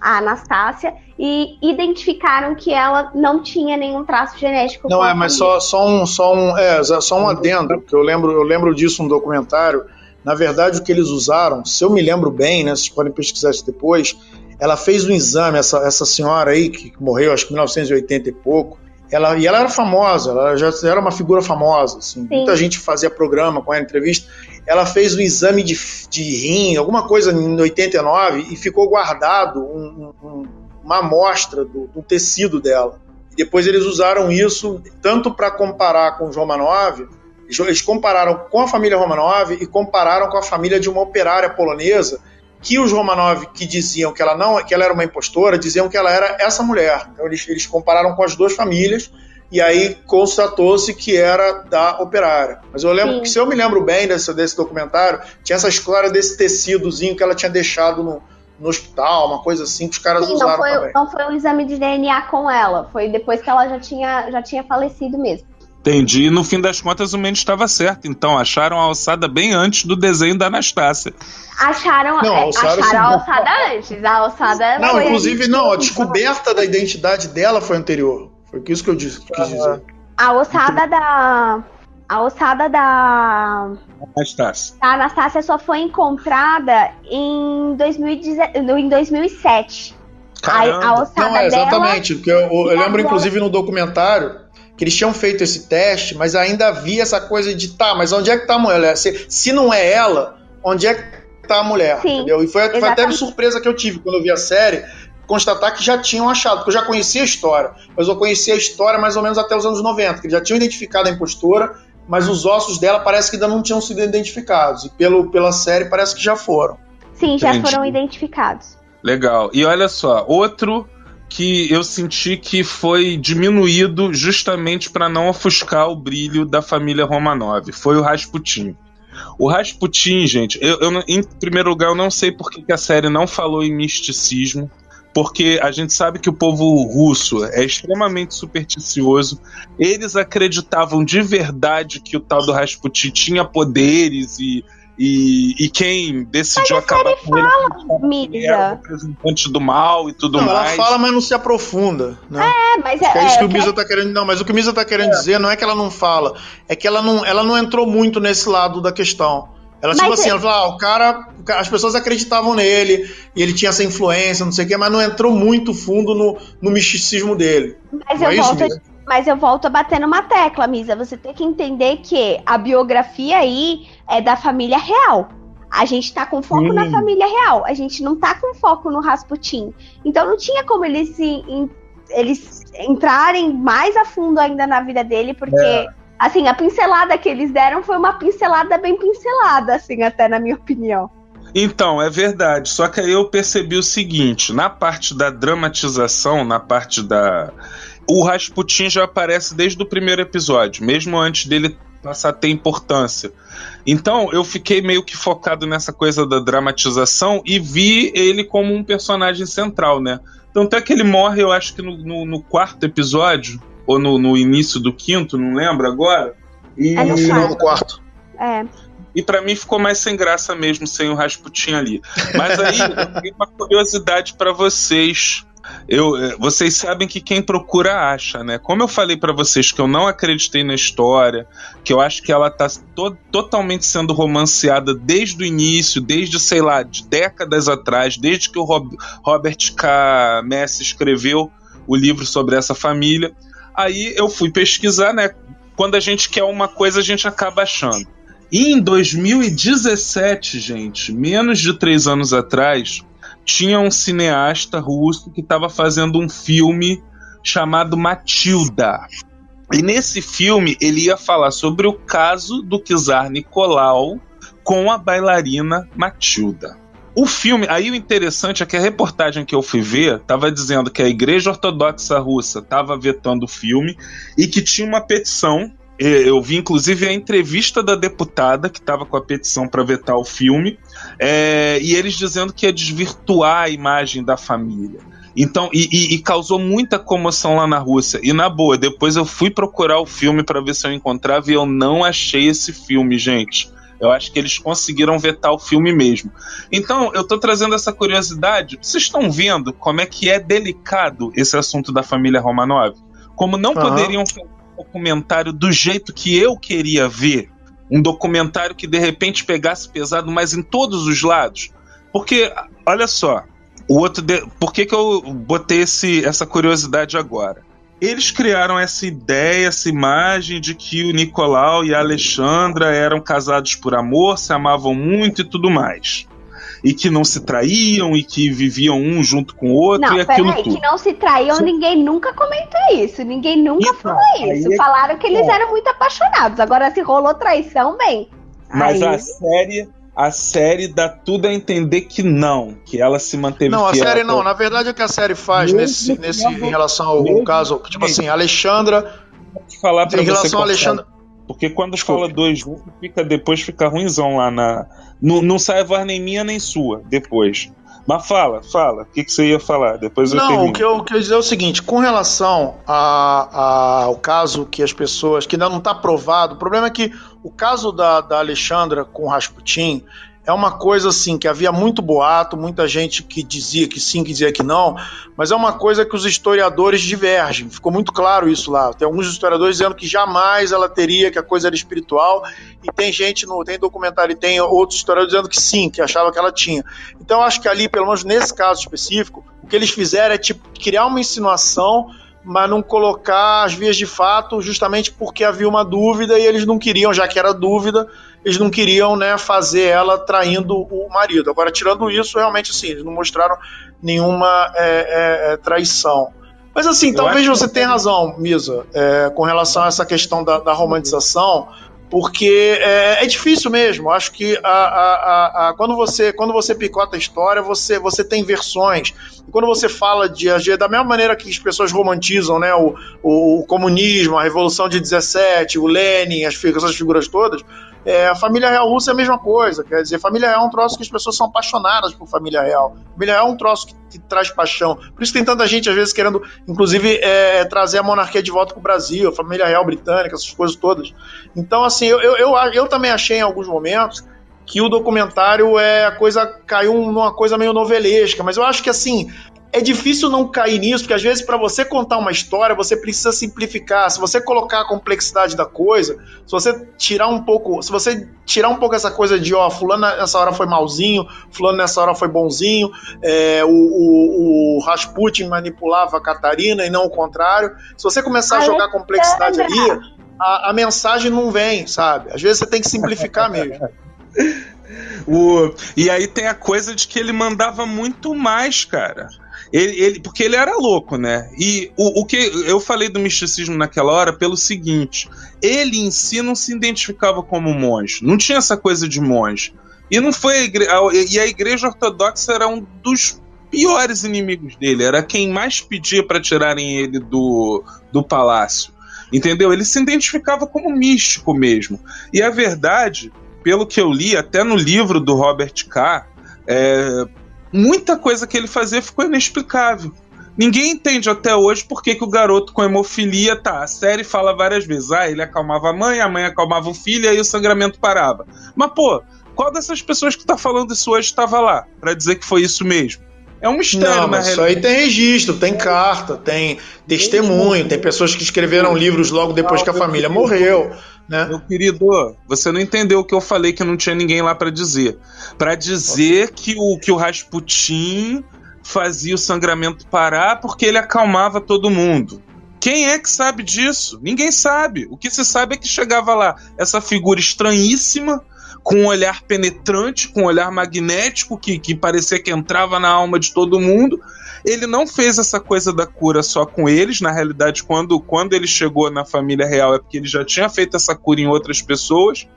a Anastácia e identificaram que ela não tinha nenhum traço genético. Não é, mas só, só um, só um, é, só um adendo, que eu lembro, eu lembro disso no documentário. Na verdade, o que eles usaram, se eu me lembro bem, né, vocês podem pesquisar isso depois, ela fez um exame, essa, essa senhora aí, que morreu acho que em 1980 e pouco, ela, e ela era famosa, ela já era uma figura famosa, assim, muita gente fazia programa com ela, entrevista. Ela fez um exame de, de rim, alguma coisa em 89, e ficou guardado um- um- uma amostra do, do tecido dela. Depois eles usaram isso tanto para comparar com os Romanov, eles- eles compararam com a família Romanov e compararam com a família de uma operária polonesa, que os Romanov que diziam que ela não, que ela era uma impostora, diziam que ela era essa mulher. Então eles, eles compararam com as duas famílias e aí constatou-se que era da operária. Mas eu lembro Sim. que se eu me lembro bem desse, desse documentário, tinha essa história desse tecidozinho que ela tinha deixado no, no hospital, uma coisa assim que os caras Sim, não usaram foi, também. não foi um exame de DNA com ela, foi depois que ela já tinha, já tinha falecido mesmo. Entendi. E no fim das contas o Mendes estava certo. Então acharam a ossada bem antes do desenho da Anastácia. Acharam, Não, é, a ossada acharam a ossada antes. A ossada Não, foi inclusive, não, a descoberta da identidade dela foi anterior. Foi isso que eu disse, quis dizer. A ossada da. A ossada da, Anastácia. da Anastácia só foi encontrada em, 2010 no- em 2007. A, a ossada Não, é, dela. exatamente. Porque eu, eu lembro, inclusive, no documentário que eles tinham feito esse teste, mas ainda havia essa coisa de tá, mas onde é que tá a mulher? Se, se não é ela, onde é que tá a mulher? Sim, entendeu? E foi, foi até uma surpresa que eu tive quando eu vi a série, constatar que já tinham achado, porque eu já conhecia a história, mas eu conhecia a história mais ou menos até os anos 90, que eles já tinham identificado a impostora, mas os ossos dela parece que ainda não tinham sido identificados. E pelo, pela série parece que já foram. Sim, já Entendi. foram identificados. Legal. E olha só, outro que eu senti que foi diminuído justamente para não ofuscar o brilho da família Romanov foi o Rasputin. O Rasputin, gente, eu, eu em primeiro lugar, eu não sei por que a série não falou em misticismo, porque a gente sabe que o povo russo é extremamente supersticioso. Eles acreditavam de verdade que o tal do Rasputin tinha poderes e, e, e quem decidiu acabar com ele era o Misa. representante do mal e tudo Não, ela mais. fala, mas não se aprofunda. Né? É, mas é. É isso é, que o que- Misa tá querendo. Não, mas o que o Misa tá querendo dizer não é que ela não fala, é que ela não, ela não entrou muito nesse lado da questão. Ela, tipo Mas assim, é- ela falou, ah, o cara, o ca- as pessoas acreditavam nele, e ele tinha essa influência, não sei o quê, mas não entrou muito fundo no, no misticismo dele. Mas Não eu, é isso, volto, Misa? Mas eu volto a bater numa tecla, Misa. Você tem que entender que a biografia aí é da família real. A gente tá com foco Hum. na família real. A gente não tá com foco no Rasputin. Então não tinha como eles se. Eles, entrarem mais a fundo ainda na vida dele, porque, é. assim, a pincelada que eles deram foi uma pincelada bem pincelada, assim, até na minha opinião. Então, é verdade. Só que aí eu percebi o seguinte: na parte da dramatização, na parte da. O Rasputin já aparece desde o primeiro episódio, mesmo antes dele passar a ter importância. Então eu fiquei meio que focado nessa coisa da dramatização e vi ele como um personagem central, né? Tanto é que ele morre, eu acho que no, no, no quarto episódio, ou no, no, início do quinto, não lembro agora. E... É no final do quarto. É. E para mim ficou mais sem graça mesmo sem o Rasputin ali. Mas aí [laughs] eu tenho uma curiosidade para vocês. Eu, eh, vocês sabem que quem procura acha, né? Como eu falei para vocês que eu não acreditei na história, que eu acho que ela tá to totalmente sendo romanceada desde o início, desde, sei lá, de décadas atrás, desde que o Rob Robert K. Messi escreveu o livro sobre essa família. Aí eu fui pesquisar, né? Quando a gente quer uma coisa, a gente acaba achando. E em 2017, gente, menos de três anos atrás, tinha um cineasta russo que estava fazendo um filme chamado Matilda. E nesse filme ele ia falar sobre o caso do czar Nicolau com a bailarina Matilda. O filme, aí o interessante é que a reportagem que eu fui ver estava dizendo que a Igreja Ortodoxa Russa estava vetando o filme e que tinha uma petição eu vi inclusive a entrevista da deputada que estava com a petição para vetar o filme, é, e eles dizendo que ia desvirtuar a imagem da família. Então, e, e, e, causou muita comoção lá na Rússia. E na boa, depois eu fui procurar o filme para ver se eu encontrava e eu não achei esse filme, gente. Eu acho que eles conseguiram vetar o filme mesmo. Então, eu tô trazendo essa curiosidade. Vocês estão vendo como é que é delicado esse assunto da família Romanov? Como não uhum. poderiam documentário do jeito que eu queria ver. Um documentário que de repente pegasse pesado, mas em todos os lados. Porque, olha só, o outro. De... Por que, que eu botei esse, essa curiosidade agora? Eles criaram essa ideia, essa imagem de que o Nicolau e a Alexandra eram casados por amor, se amavam muito e tudo mais e que não se traíam e que viviam um junto com o outro não, e aquilo aí, tudo. que não se traíam, ninguém nunca comentou isso. Ninguém nunca então, falou isso. É Falaram que eles eram muito apaixonados. Agora, se rolou traição, bem. Mas aí... a série a série dá tudo a entender que não, que ela se manteve Não, a série não. Na verdade, o que a série faz nesse, nesse em relação ao caso, tipo assim, Alexandra. Falar pra em relação a Alexandra. Porque quando fala dois juntos, fica, depois fica ruimzão lá na. Não, não sai a voz nem minha nem sua depois. Mas fala, fala. O que, que você ia falar? Depois eu Não, o que eu queria dizer é o seguinte: com relação a, a, ao caso que as pessoas. que ainda não está provado, o problema é que o caso da, da Alexandra com o Rasputin é uma coisa assim que havia muito boato, muita gente que dizia que sim, que dizia que não, mas é uma coisa que os historiadores divergem. Ficou muito claro isso lá. Tem alguns historiadores dizendo que jamais ela teria, que a coisa era espiritual, e tem gente no tem documentário e tem outros historiadores dizendo que sim, que achava que ela tinha. Então acho que ali, pelo menos nesse caso específico, o que eles fizeram é tipo criar uma insinuação mas não colocar as vias de fato, justamente porque havia uma dúvida e eles não queriam, já que era dúvida, eles não queriam né, fazer ela traindo o marido. Agora, tirando isso, realmente assim, eles não mostraram nenhuma é, é, é traição. Mas assim, Eu talvez você tenha razão, Misa, é, com relação a essa questão da, da romantização porque é, é, difícil mesmo. Acho que a, a, a, quando, você, quando você picota a história, você, você tem versões. E quando você fala de da mesma maneira que as pessoas romantizam né, o, o, o comunismo, a Revolução de 17, o Lenin, as, essas figuras todas, é, a família real russa é a mesma coisa. Quer dizer, família real é um troço que as pessoas são apaixonadas por família real. Família real é um troço que, que traz paixão. Por isso tem tanta gente, às vezes, querendo, inclusive, é, trazer a monarquia de volta para o Brasil, a família real britânica, essas coisas todas. Então, assim, eu, eu, eu, eu também achei em alguns momentos que o documentário é a coisa caiu numa coisa meio novelesca, mas eu acho que assim é difícil não cair nisso, porque às vezes para você contar uma história, você precisa simplificar. Se você colocar a complexidade da coisa, se você tirar um pouco, se você tirar um pouco essa coisa de, ó, fulano nessa hora foi malzinho, fulano nessa hora foi bonzinho, é, o, o, o, Rasputin manipulava a Catarina e não o contrário. Se você começar a jogar complexidade ali, a, a mensagem não vem, sabe? Às vezes você tem que simplificar mesmo. [laughs] O, e aí tem a coisa de que ele mandava muito mais, cara. Ele, ele, porque ele era louco, né? E o, o que eu falei do misticismo naquela hora pelo seguinte: ele em si não se identificava como monge, não tinha essa coisa de monge. E não foi a igreja, e a igreja ortodoxa era um dos piores inimigos dele, era quem mais pedia para tirarem ele do, do palácio. Entendeu? Ele se identificava como místico mesmo. E a verdade, pelo que eu li, até no livro do Robert K., é, muita coisa que ele fazia ficou inexplicável. Ninguém entende até hoje por que, que o garoto com hemofilia tá. A série fala várias vezes: ah, ele acalmava a mãe, a mãe acalmava o filho e aí o sangramento parava. Mas, pô, qual dessas pessoas que tá falando isso hoje estava lá para dizer que foi isso mesmo? É um mistério, Não, mas isso aí tem registro, tem carta, tem testemunho, tem pessoas que escreveram livros logo depois que a família morreu. Né? Meu querido, você não entendeu o que eu falei que não tinha ninguém lá para dizer. Para dizer que o, que o Rasputin fazia o sangramento parar porque ele acalmava todo mundo. Quem é que sabe disso? Ninguém sabe. O que se sabe é que chegava lá essa figura estranhíssima, com um olhar penetrante, com um olhar magnético, que, que parecia que entrava na alma de todo mundo, ele não fez essa coisa da cura só com eles. Na realidade, quando, quando ele chegou na família real, é porque ele já tinha feito essa cura em outras pessoas.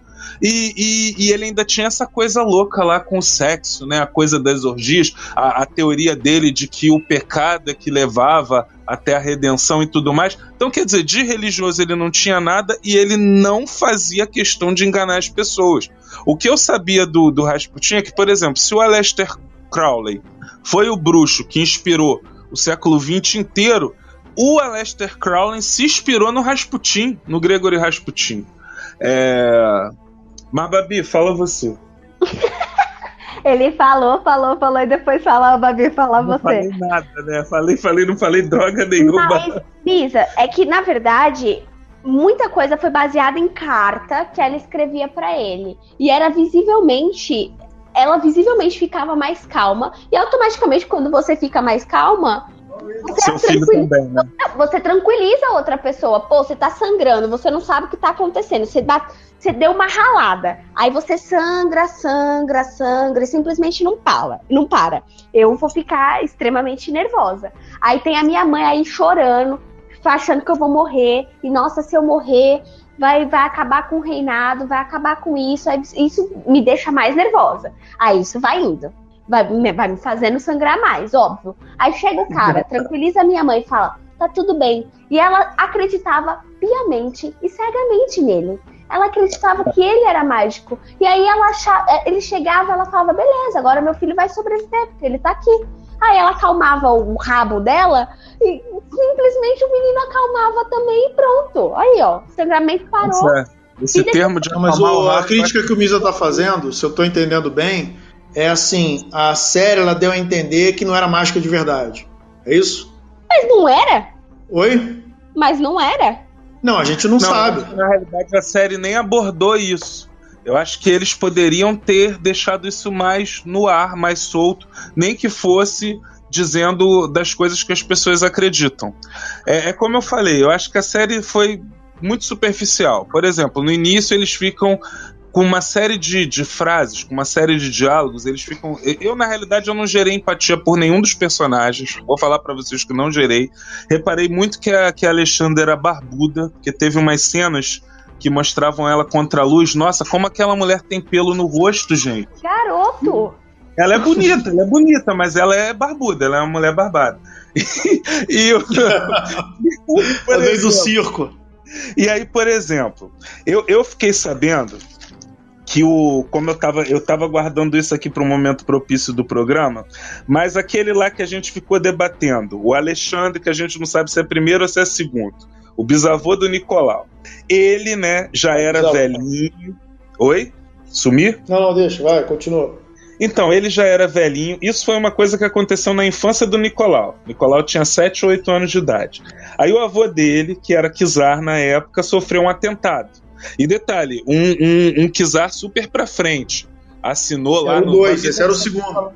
E, e, e, ele ainda tinha essa coisa louca lá com o sexo, né? A coisa das orgias, a, a, teoria dele de que o pecado é que levava até a redenção e tudo mais. Então, quer dizer, de religioso ele não tinha nada e ele não fazia questão de enganar as pessoas. O que eu sabia do, do Rasputin é que, por exemplo, se o Aleister Crowley foi o bruxo que inspirou o século XX inteiro, o Aleister Crowley se inspirou no Rasputin, no Gregory Rasputin. É... Mas, Babi, fala você. [laughs] Ele falou, falou, falou e depois falou, Babi, fala não você. Não falei nada, né? Falei, falei, não falei droga nenhuma. Mas, Lisa, é que na verdade muita coisa foi baseada em carta que ela escrevia para ele. E era visivelmente ela visivelmente ficava mais calma. E automaticamente, quando você fica mais calma, você, filho também, né? você tranquiliza a outra pessoa. Pô, você tá sangrando, você não sabe o que tá acontecendo. Você, dá, você deu uma ralada. Aí você sangra, sangra, sangra e simplesmente não para. Não para. Eu vou ficar extremamente nervosa. Aí tem a minha mãe aí chorando, achando que eu vou morrer. E nossa, se eu morrer, vai, vai acabar com o reinado, vai acabar com isso, isso me deixa mais nervosa. Aí isso vai indo. Vai, vai me fazendo sangrar mais, óbvio. Aí chega o cara, tranquiliza a minha mãe e fala: tá tudo bem. E ela acreditava piamente e cegamente nele. Ela acreditava que ele era mágico. E aí ela achava, é, ele chegava, ela falava: beleza, agora meu filho vai sobreviver, porque ele tá aqui. Aí ela acalmava o rabo dela e simplesmente o menino acalmava também e pronto. Aí, ó, o sangramento parou. É. Esse termo de mas o, a crítica que o Misa tá fazendo, se eu tô entendendo bem, é assim, a série ela deu a entender que não era mágica de verdade. É isso? Mas não era? Oi? Mas não era? Não, a gente não, não sabe. Na realidade, a série nem abordou isso. Eu acho que eles poderiam ter deixado isso mais no ar, mais solto, nem que fosse dizendo das coisas que as pessoas acreditam. É, é, como eu falei, eu acho que a série foi muito superficial. Por exemplo, no início eles ficam com uma série de, de frases, com uma série de diálogos, eles ficam. Eu, na realidade, eu não gerei empatia por nenhum dos personagens. Vou falar para vocês que não gerei. Reparei muito que a, que a Alexandra era barbuda, porque teve umas cenas que mostravam ela contra a luz. Nossa, como aquela mulher tem pelo no rosto, gente. Garoto! Ela é bonita, ela é bonita, mas ela é barbuda, ela é uma mulher barbada. [laughs] E, eu, [laughs] por exemplo, do circo. E aí, por exemplo, eu, eu fiquei sabendo que o como eu tava eu tava guardando isso aqui para um momento propício do programa, mas aquele lá que a gente ficou debatendo, o Alexandre que a gente não sabe se é primeiro ou se é segundo, o bisavô do Nicolau. Ele, né, já era velhinho. Oi? Sumir? Não, não, deixa, vai, continua. Então, ele já era velhinho. Isso foi uma coisa que aconteceu na infância do Nicolau. Nicolau tinha 7 ou 8 anos de idade. Aí o avô dele, que era Kizar na época, sofreu um atentado. E detalhe, um, um, um Kizar super pra frente. Assinou lá era no. Dois, esse era o segundo.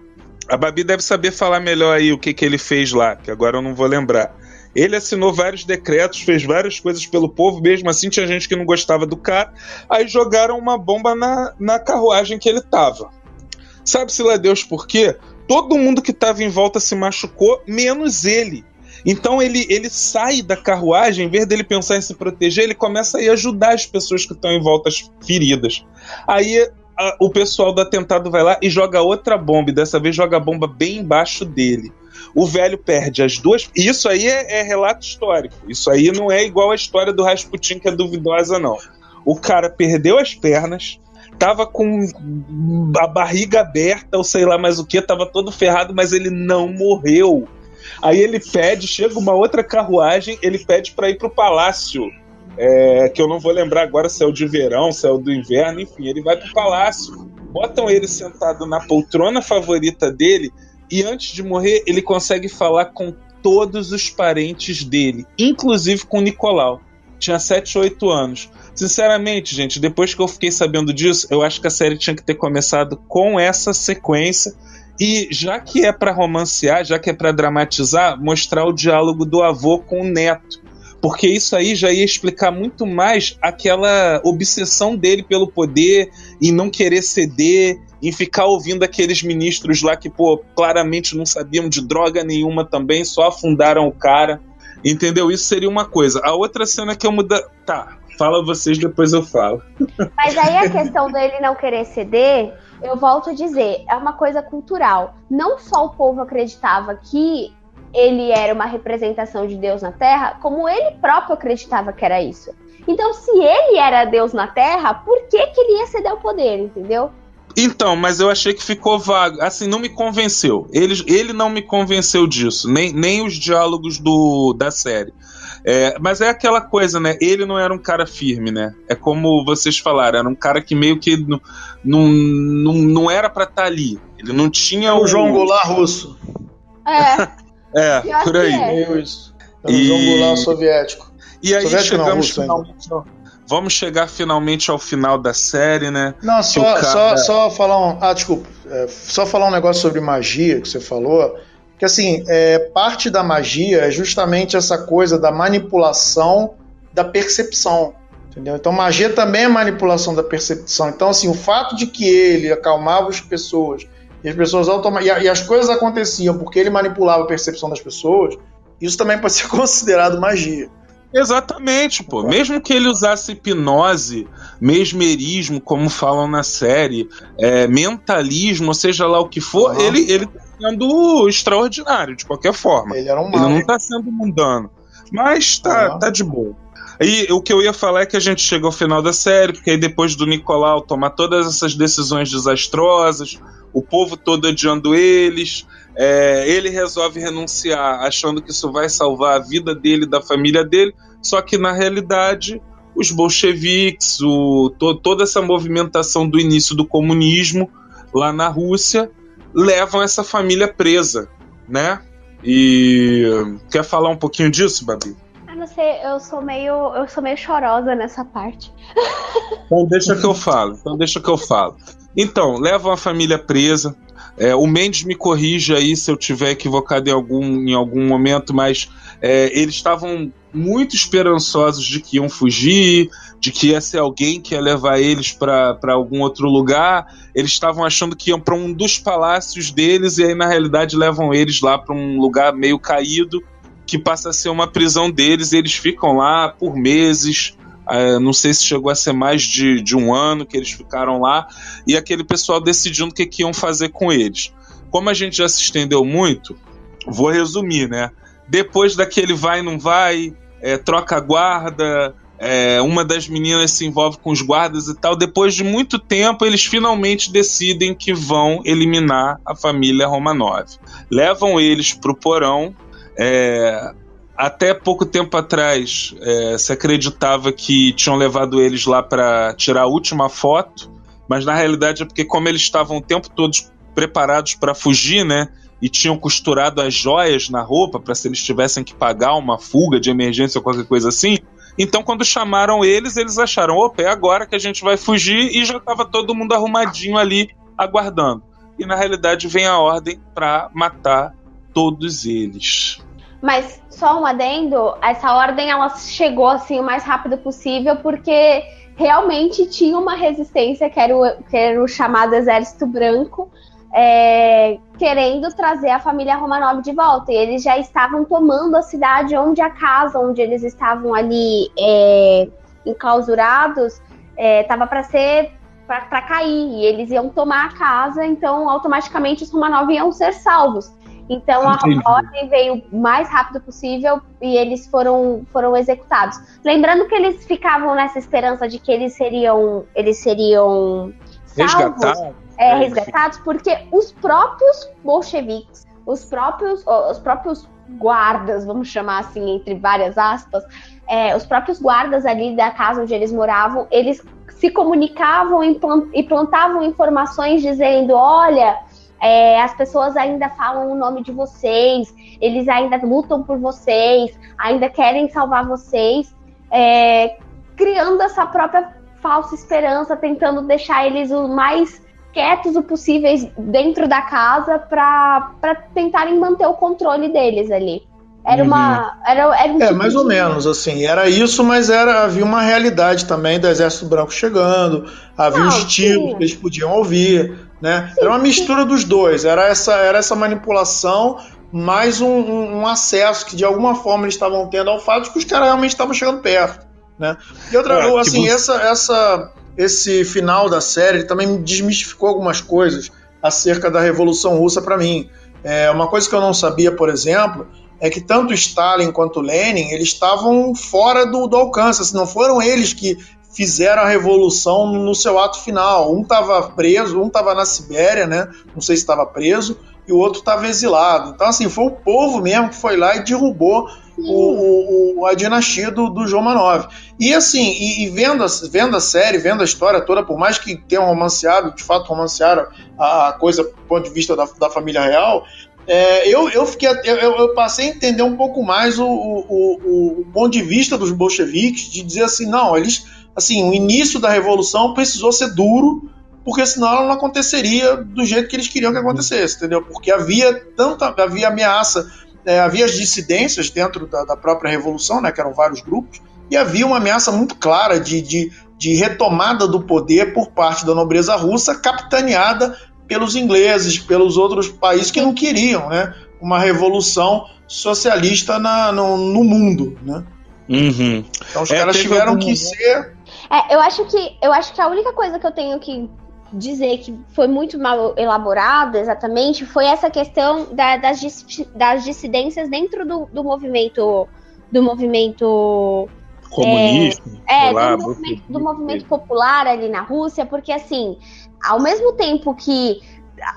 A Babi deve saber falar melhor aí o que, que ele fez lá, que agora eu não vou lembrar. Ele assinou vários decretos, fez várias coisas pelo povo, mesmo assim tinha gente que não gostava do cara. Aí jogaram uma bomba na, na carruagem que ele tava. Sabe-se lá Deus por quê? todo mundo que estava em volta se machucou, menos ele. Então ele, ele sai da carruagem, em vez dele pensar em se proteger, ele começa a ir ajudar as pessoas que estão em volta feridas. Aí a, o pessoal do atentado vai lá e joga outra bomba, e dessa vez joga a bomba bem embaixo dele. O velho perde as duas. Isso aí é, é relato histórico. Isso aí não é igual a história do Rasputin, que é duvidosa, não. O cara perdeu as pernas, tava com a barriga aberta, ou sei lá mais o que, tava todo ferrado, mas ele não morreu. Aí ele pede, chega uma outra carruagem, ele pede para ir pro palácio. É, que eu não vou lembrar agora se é o de verão, se é o do inverno, enfim, ele vai pro palácio. Botam ele sentado na poltrona favorita dele e antes de morrer ele consegue falar com todos os parentes dele, inclusive com o Nicolau. Tinha 7, 8 anos. Sinceramente, gente, depois que eu fiquei sabendo disso, eu acho que a série tinha que ter começado com essa sequência. E já que é para romancear, já que é para dramatizar, mostrar o diálogo do avô com o neto. Porque isso aí já ia explicar muito mais aquela obsessão dele pelo poder, em não querer ceder, em ficar ouvindo aqueles ministros lá que, pô, claramente não sabiam de droga nenhuma também, só afundaram o cara. Entendeu? Isso seria uma coisa. A outra cena que eu muda. Tá, Fala vocês, depois eu falo. [laughs] Mas aí a questão dele não querer ceder, eu volto a dizer, é uma coisa cultural. Não só o povo acreditava que ele era uma representação de Deus na Terra, como ele próprio acreditava que era isso. Então, se ele era Deus na Terra, por que, que ele ia ceder o poder, entendeu? Então, mas eu achei que ficou vago. Assim, não me convenceu. Ele, ele não me convenceu disso. Nem, nem os diálogos do, da série. É, mas é aquela coisa, né? Ele não era um cara firme, né? É como vocês falaram, era um cara que meio que não, não, não, não era para estar tá ali. Ele não tinha o. João Goulart russo. É. [laughs] é, por aí. É isso. É e... Soviético. E aí soviético chegamos não, finalmente. Vamos chegar finalmente ao final da série, né? Não, só, cara... só, só falar um. Ah, desculpa. É, só falar um negócio sobre magia que você falou que assim, é, parte da magia é justamente essa coisa da manipulação da percepção. Entendeu? Então, magia também é manipulação da percepção. Então, assim, o fato de que ele acalmava as pessoas e as pessoas automa- e, as coisas aconteciam porque ele manipulava a percepção das pessoas, isso também pode ser [laughs] considerado magia. Exatamente, pô. Mesmo que ele usasse hipnose, mesmerismo, como falam na série, é, mentalismo, seja lá o que for, uhum. ele, ele tá sendo extraordinário, de qualquer forma. Ele era um. Ele não tá sendo mundano. Mas tá, uhum. tá de boa. E o que eu ia falar é que a gente chega ao final da série, porque aí depois do Nicolau tomar todas essas decisões desastrosas, o povo todo odiando eles, é, ele resolve renunciar, achando que isso vai salvar a vida dele, da família dele, só que na realidade os bolcheviques, o, to, toda essa movimentação do início do comunismo lá na Rússia levam essa família presa, né? E quer falar um pouquinho disso, Babi? Eu não sei, eu sou meio, eu sou meio chorosa nessa parte. Então deixa que eu falo. Então deixa que eu falo. Então, levam a família presa. É, o Mendes me corrige aí se eu tiver equivocado em algum, em algum momento, mas é, eles estavam muito esperançosos de que iam fugir, de que ia ser alguém que ia levar eles para algum outro lugar. Eles estavam achando que iam para um dos palácios deles e aí na realidade levam eles lá para um lugar meio caído que passa a ser uma prisão deles. E eles ficam lá por meses. Uh, não sei se chegou a ser mais de, de um ano que eles ficaram lá, e aquele pessoal decidindo o que, que iam fazer com eles. Como a gente já se estendeu muito, vou resumir, né? Depois daquele vai não vai, é, troca guarda, é, uma das meninas se envolve com os guardas e tal. Depois de muito tempo, eles finalmente decidem que vão eliminar a família Romanov. Levam eles para o porão. É, até pouco tempo atrás, é, se acreditava que tinham levado eles lá para tirar a última foto, mas na realidade é porque, como eles estavam o tempo todo preparados para fugir, né? E tinham costurado as joias na roupa para se eles tivessem que pagar uma fuga de emergência ou qualquer coisa assim, então, quando chamaram eles, eles acharam: opa, é agora que a gente vai fugir, e já estava todo mundo arrumadinho ali, aguardando. E na realidade vem a ordem para matar todos eles. Mas só um adendo, essa ordem ela chegou assim o mais rápido possível porque realmente tinha uma resistência que era o, que era o chamado Exército Branco é, querendo trazer a família Romanov de volta. E eles já estavam tomando a cidade onde a casa onde eles estavam ali é, enclausurados estava para ser para cair e eles iam tomar a casa, então automaticamente os Romanov iam ser salvos. Então Entendi. a ordem veio o mais rápido possível e eles foram, foram executados. Lembrando que eles ficavam nessa esperança de que eles seriam eles seriam salvos, é, resgatados, porque os próprios bolcheviques, os próprios os próprios guardas, vamos chamar assim entre várias aspas, é, os próprios guardas ali da casa onde eles moravam, eles se comunicavam e plantavam informações dizendo: olha, é, as pessoas ainda falam o nome de vocês, eles ainda lutam por vocês, ainda querem salvar vocês, é, criando essa própria falsa esperança, tentando deixar eles o mais quietos o possíveis dentro da casa para tentarem manter o controle deles ali. Era uhum. uma. Era, era um é, tipo mais ou menos, assim. Era isso, mas era, havia uma realidade também do Exército Branco chegando, havia Não, os tiros que eles podiam ouvir, né? Sim, era uma mistura dos dois. Era essa, era essa manipulação, mais um, um, um, acesso que de alguma forma eles estavam tendo ao fato de que os caras realmente estavam chegando perto, né? E outra, é, assim, tipo... essa, essa, esse final da série também desmistificou algumas coisas acerca da Revolução Russa para mim. É, uma coisa que eu não sabia, por exemplo, é que tanto Stalin quanto Lenin eles estavam fora do, do alcance, assim, não foram eles que fizeram a revolução no seu ato final. Um estava preso, um estava na Sibéria, né? Não sei se estava preso, e o outro estava exilado. Então, assim, foi o povo mesmo que foi lá e derrubou o, o, a dinastia do, do Manov. E assim, e, e, vendo, a, vendo a série, vendo a história toda, por mais que tenham romanceado, de fato romancearam a, a coisa do ponto de vista da, da família real, é, eu, eu, fiquei, eu, eu, passei a entender um pouco mais o, o, o, o, ponto de vista dos bolcheviques, de dizer assim, não, eles, assim, o início da revolução precisou ser duro, porque senão ela não aconteceria do jeito que eles queriam que acontecesse, entendeu? Porque havia tanta, havia ameaça, é, havia as dissidências dentro da, da, própria revolução, né, que eram vários grupos, e havia uma ameaça muito clara de, de, de retomada do poder por parte da nobreza russa, capitaneada pelos ingleses, pelos outros países que não queriam né, uma revolução socialista na, no, no mundo. Né? Uhum. Então os é, caras tiveram que ser. É, eu acho que eu acho que a única coisa que eu tenho que dizer que foi muito mal elaborado exatamente foi essa questão da, das, das dissidências dentro do, do movimento do movimento comunista é, é lá, do, movimento, do movimento popular ali na Rússia porque assim ao mesmo tempo que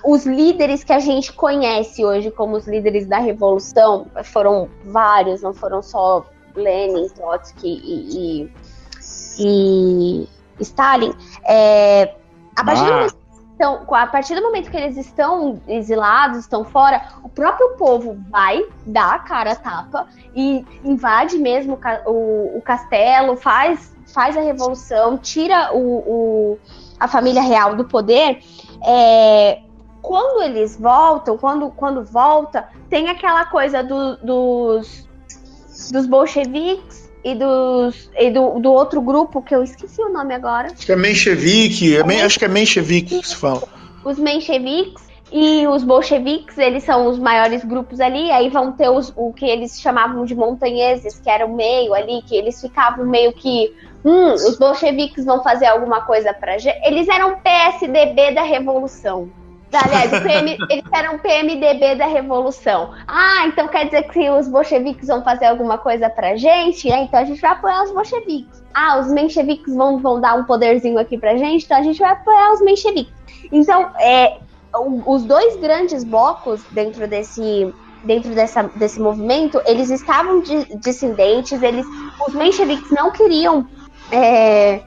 os líderes que a gente conhece hoje como os líderes da revolução foram vários, não foram só Lenin, Trotsky e, e, e Stalin. É, a, partir ah. então, a partir do momento que eles estão exilados, estão fora, o próprio povo vai dar a cara a tapa e invade mesmo o, o castelo, faz, faz a revolução, tira o, o a família real do poder, é, quando eles voltam, quando, quando volta, tem aquela coisa do, dos, dos bolcheviques e, dos, e do, do outro grupo, que eu esqueci o nome agora. Acho que é menchevique, é, acho que é menchevique que se fala. Os mencheviques e os bolcheviques, eles são os maiores grupos ali, aí vão ter os, o que eles chamavam de montanheses, que era o meio ali, que eles ficavam meio que hum, os bolcheviques vão fazer alguma coisa pra gente. Eles eram PSDB da Revolução. Aliás, PM, eles eram PMDB da Revolução. Ah, então quer dizer que os bolcheviques vão fazer alguma coisa pra gente? É, então a gente vai apoiar os bolcheviques. Ah, os mencheviques vão, vão dar um poderzinho aqui pra gente, então a gente vai apoiar os mencheviques. Então, é, os dois grandes blocos dentro desse dentro dessa, desse movimento, eles estavam dissidentes, eles, os mencheviques não queriam é,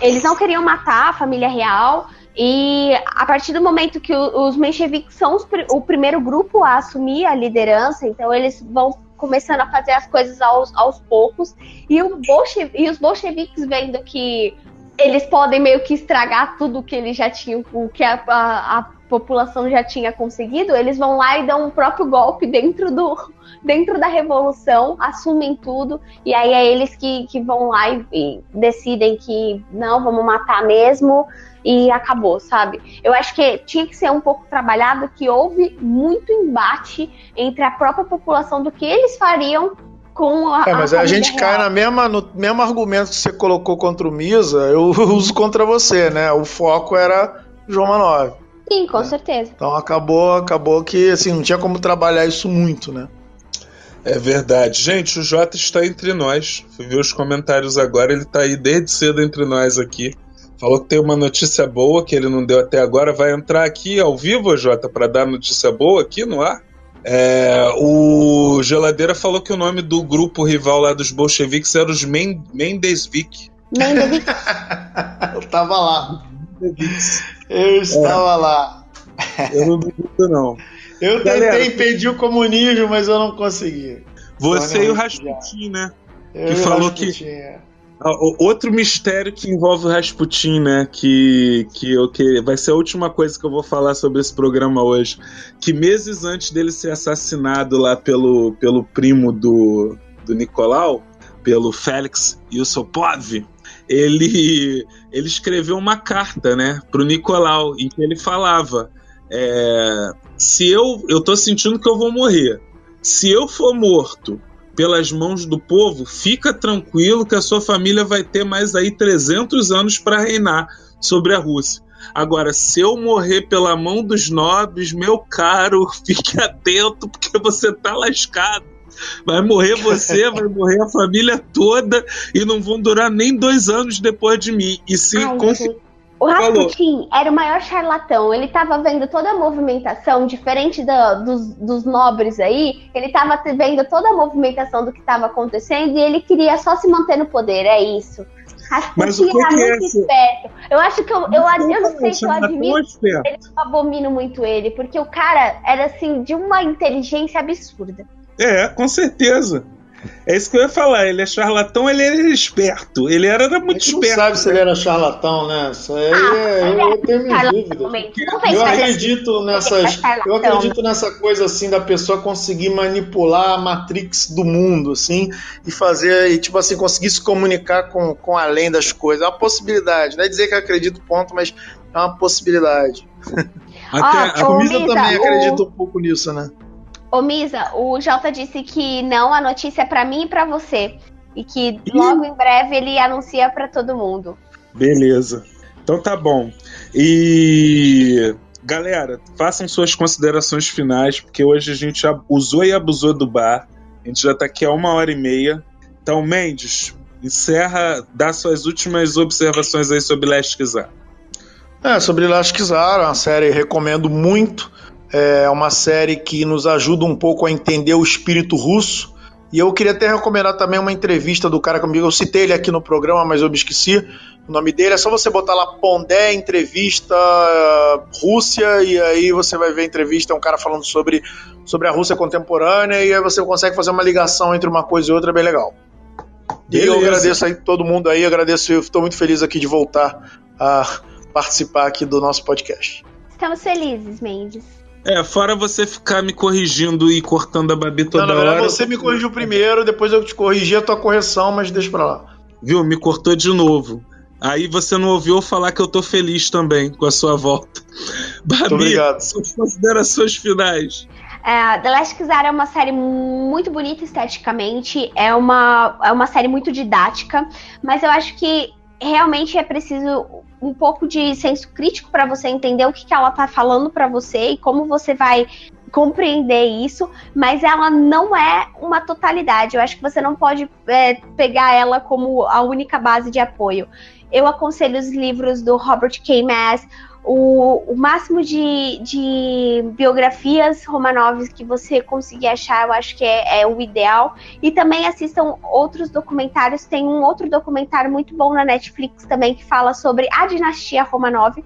eles não queriam matar a família real. E a partir do momento que os mencheviques são os, o primeiro grupo a assumir a liderança, então eles vão começando a fazer as coisas aos, aos poucos. E, bolche, e os bolcheviques vendo que eles podem meio que estragar tudo que eles já tinham, o que a, a, população já tinha conseguido, eles vão lá e dão um próprio golpe dentro do dentro da revolução, assumem tudo, e aí é eles que, que vão lá e, e decidem que não, vamos matar mesmo, e acabou, sabe? Eu acho que tinha que ser um pouco trabalhado que houve muito embate entre a própria população do que eles fariam com a. É, mas a, a gente real. cai na mesma, no mesmo argumento que você colocou contra o Misa, eu [laughs] uso contra você, né? O foco era João Manove. Sim, com certeza. Então acabou, acabou que assim, não tinha como trabalhar isso muito, né? É verdade. Gente, o Jota está entre nós. Fui ver os comentários agora, ele está aí desde cedo entre nós aqui. Falou que tem uma notícia boa que ele não deu até agora. Vai entrar aqui ao vivo, Jota, para dar notícia boa aqui no ar? É, o Geladeira falou que o nome do grupo rival lá dos bolcheviques era os Men Mendesvik. Mendovic, [laughs] Eu tava lá. Eu estava lá. Eu não duvido, não. Eu tentei Galera, impedir o comunismo, mas eu não consegui. Você e o. Rasputin, né? Eu Que o falou que- Rasputin, é. Ah, Outro mistério que envolve o Rasputin, né? Que, que, que vai ser a última coisa que eu vou falar sobre esse programa hoje. Que meses antes dele ser assassinado lá pelo, pelo primo do, do Nicolau, pelo Félix Yusupov, ele, ele escreveu uma carta, né, pro Nicolau, em que ele falava: é, se eu, eu tô sentindo que eu vou morrer, se eu for morto pelas mãos do povo, fica tranquilo que a sua família vai ter mais aí 300 anos para reinar sobre a Rússia. Agora, se eu morrer pela mão dos nobres, meu caro, [laughs] fique atento, porque você tá lascado. Vai morrer você, [laughs] vai morrer a família toda, e não vão durar nem dois anos depois de mim. E se Ai. O Rasputin era o maior charlatão. Ele tava vendo toda a movimentação, diferente da- dos, dos nobres aí. Ele tava te- vendo toda a movimentação do que estava acontecendo e ele queria só se manter no poder. É isso. Rasputin era é muito esse- esperto. Eu acho que eu, eu, eu não sei se eu Charlatão admiro ele, eu abomino muito ele, porque o cara era assim, de uma inteligência absurda. É, com certeza. É isso que eu ia falar. Ele é charlatão, ele era esperto. Ele era, muito não esperto. sabe se ele era charlatão, né? Isso aí Ah, é, ele eu, é eu tenho minhas dúvidas. Eu acredito nessas. É charlatão. Eu acredito nessa coisa assim da pessoa conseguir manipular a Matrix do mundo, assim, e fazer, e tipo assim, conseguir se comunicar com, com além das coisas. É uma possibilidade. Não é dizer que eu acredito, ponto, mas é uma possibilidade. Até, Ah, A comida também o- acredita um pouco nisso, né? Ô Misa, o Jota disse que não, a notícia é pra mim e pra você. E que logo em breve ele anuncia pra todo mundo. Beleza. Então tá bom. E galera, façam suas considerações finais, porque hoje a gente usou e abusou do bar. A gente já tá aqui há uma hora e meia. Então, Mendes, encerra, dá suas últimas observações aí sobre Last Kizar. É, sobre Elastic Zara, uma série que recomendo muito. É uma série que nos ajuda um pouco a entender o espírito russo. E eu queria até recomendar também uma entrevista do cara comigo. Eu citei ele aqui no programa, mas eu me esqueci o nome dele. É só você botar lá Pondé Entrevista eh, Rússia e aí você vai ver a entrevista. É um cara falando sobre, sobre a Rússia contemporânea e aí você consegue fazer uma ligação entre uma coisa e outra, é bem legal. E eu agradeço aí todo mundo aí, agradeço, eu estou muito feliz aqui de voltar a participar aqui do nosso podcast. Estamos felizes, Mendes. É, fora você ficar me corrigindo e cortando a Babi toda Não, na verdade, hora. você me corrigiu primeiro, depois eu te corrigi a tua correção, mas deixa pra lá. Viu? Me cortou de novo. Aí você não ouviu eu falar que eu tô feliz também com a sua volta. [laughs] Babi, obrigado. suas considerações finais. É, The Last Kizar é uma série muito bonita esteticamente, é uma, é uma série muito didática, mas eu acho que realmente é preciso um pouco de senso crítico para você entender o que, que ela tá falando para você e como você vai compreender isso, mas ela não é uma totalidade. Eu acho que você não pode é, pegar ela como a única base de apoio. Eu aconselho os livros do Robert K. Mass, o, o máximo de, de biografias Romanovs que você conseguir achar, eu acho que é, é o ideal. E também assistam outros documentários. Tem um outro documentário muito bom na Netflix também que fala sobre a dinastia Romanov,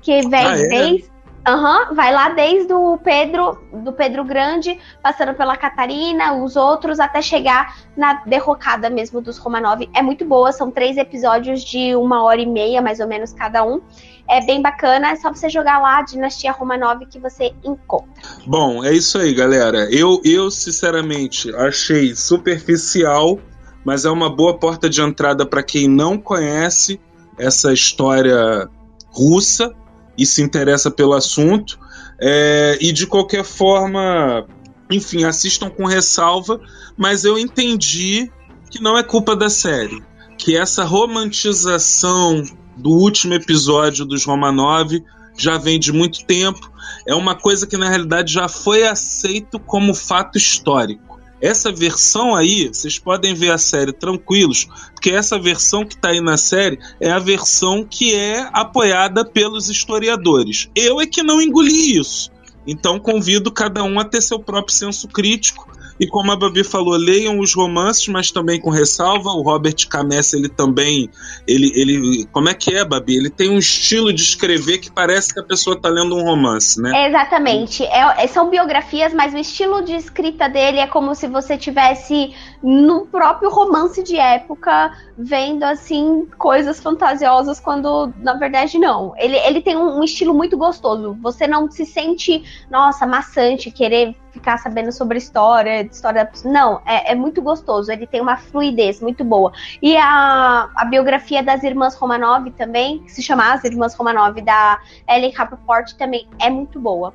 que vem Ah, é? desde. Aham, vai lá desde o Pedro, do Pedro Grande, passando pela Catarina, os outros, até chegar na derrocada mesmo dos Romanov. É muito boa, são três episódios de uma hora e meia, mais ou menos, cada um. É bem bacana, é só você jogar lá Dinastia Romanov que você encontra. Bom, é isso aí, galera. Eu, eu sinceramente, achei superficial, mas é uma boa porta de entrada para quem não conhece essa história russa e se interessa pelo assunto. É, e de qualquer forma, enfim, assistam com ressalva, mas eu entendi que não é culpa da série. Que essa romantização do último episódio dos Romanov já vem de muito tempo. É uma coisa que na realidade já foi aceito como fato histórico. Essa versão aí, vocês podem ver a série tranquilos, porque essa versão que está aí na série é a versão que é apoiada pelos historiadores. Eu é que não engoli isso. Então convido cada um a ter seu próprio senso crítico e como a Babi falou, leiam os romances, mas também com ressalva. O Robert Camessa, ele também. Ele, ele, como é que é, Babi? Ele tem um estilo de escrever que parece que a pessoa está lendo um romance, né? Exatamente. É, são biografias, mas o estilo de escrita dele é como se você tivesse no próprio romance de época, vendo assim coisas fantasiosas quando na verdade não. Ele, ele tem um, um estilo muito gostoso. Você não se sente, nossa, maçante, querer ficar sabendo sobre história, história. Não, é, é, muito gostoso. Ele tem uma fluidez muito boa. E a, a biografia das irmãs Romanov também, que se chama As Irmãs Romanov, da Ellen Rappaport, também é muito boa.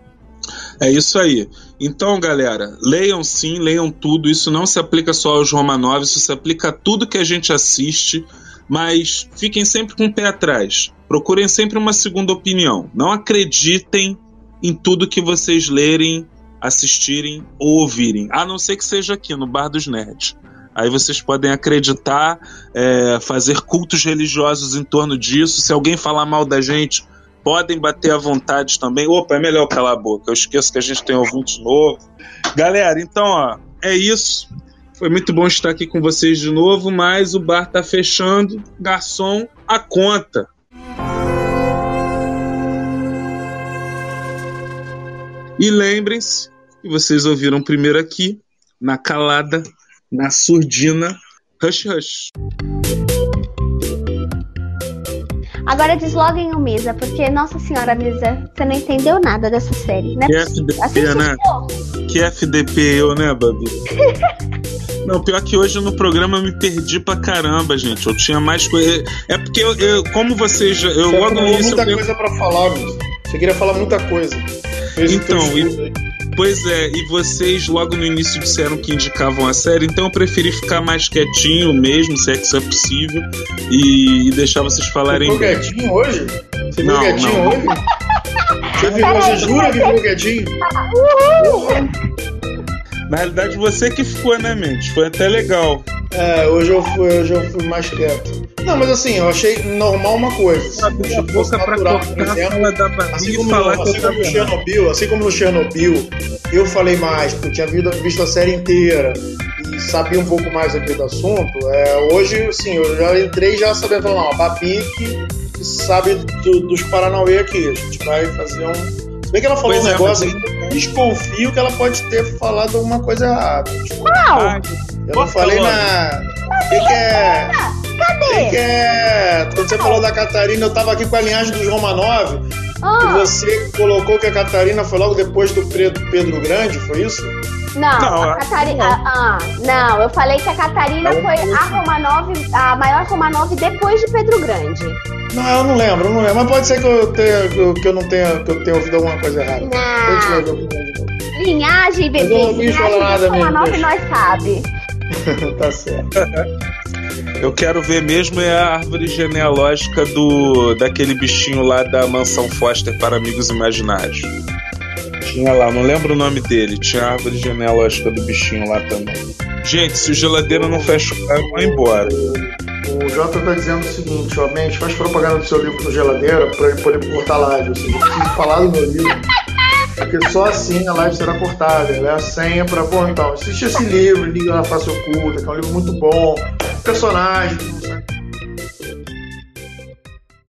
É isso aí. Então, galera, leiam sim, leiam tudo. Isso não se aplica só aos Romanov, isso se aplica a tudo que a gente assiste. Mas fiquem sempre com o pé atrás. Procurem sempre uma segunda opinião. Não acreditem em tudo que vocês lerem assistirem ou ouvirem, a não ser que seja aqui no Bar dos Nerds. Aí vocês podem acreditar, é, fazer cultos religiosos em torno disso. Se alguém falar mal da gente, podem bater à vontade também. Opa, é melhor calar a boca. Eu esqueço que a gente tem ouvintes novo. Galera, então, ó, é isso. Foi muito bom estar aqui com vocês de novo, mas o bar tá fechando. Garçom, a conta. E lembrem-se que vocês ouviram primeiro aqui, na calada, na surdina, Hush Hush. Agora desloguem o Misa, porque, nossa senhora, Misa, você não entendeu nada dessa série, né? Que FDP, né? Que FDP eu, né, Babi? [laughs] Não, pior que hoje no programa eu me perdi pra caramba, gente. Eu tinha mais coisa. É porque eu, eu, como vocês. Eu você logo no início. muita eu... coisa pra falar, Você queria falar muita coisa. Fez então, e, pois é, e vocês logo no início disseram que indicavam a série, então eu preferi ficar mais quietinho mesmo, se é que isso é possível, e, e deixar vocês falarem. Você ficou quietinho hoje? Você ficou quietinho não. hoje? Você, ficou, você jura que ficou quietinho? Na realidade, você que ficou, né, Mente? Foi até legal. É, hoje eu fui, hoje eu fui mais quieto. Não, mas assim, eu achei normal uma coisa. Abre a boca natural, por exemplo, da assim como, falar no, assim como no Chernobyl, assim como no Chernobyl, eu falei mais, porque eu tinha visto a série inteira e sabia um pouco mais aqui do assunto. É, hoje, assim, eu já entrei já sabendo falar, não, a Babi que sabe do, dos Paranauê aqui. A gente vai fazer um. Se bem que ela falou pois um é, negócio, mas... desconfio que ela pode ter falado alguma coisa errada. Não! Eu não falei na. O que, que é. Cadê? Que é... Quando você falou da Catarina, eu tava aqui com a linhagem dos Romanov. Ah. E você colocou que a Catarina foi logo depois do Pedro Grande, foi isso? Não, não a Catarina. Ah, não, eu falei que a Catarina foi a Romanov, a maior Romanov depois de Pedro Grande. Não, eu não lembro, eu não lembro. Mas pode ser que eu tenha, que eu não tenha, que eu tenha ouvido alguma coisa errada. Não. Linhagem, bebê. Eu não linhagem nada Romanov nós sabe. [laughs] tá certo. [laughs] Eu quero ver mesmo é a árvore genealógica do daquele bichinho lá da mansão Foster para amigos imaginários. Tinha lá, não lembro o nome dele. Tinha a árvore genealógica do bichinho lá também. Gente, se o geladeira não fecha o carro, vai embora. O Jota tá dizendo o seguinte, ó, mente, faz propaganda do seu livro no geladeira para ele poder cortar live. Ou seja, eu preciso falar do meu livro. Porque só assim a live será cortada. Ela é a senha para, bom, então, assiste esse livro, Liga na Face Oculta, que é um livro muito bom. Personagem,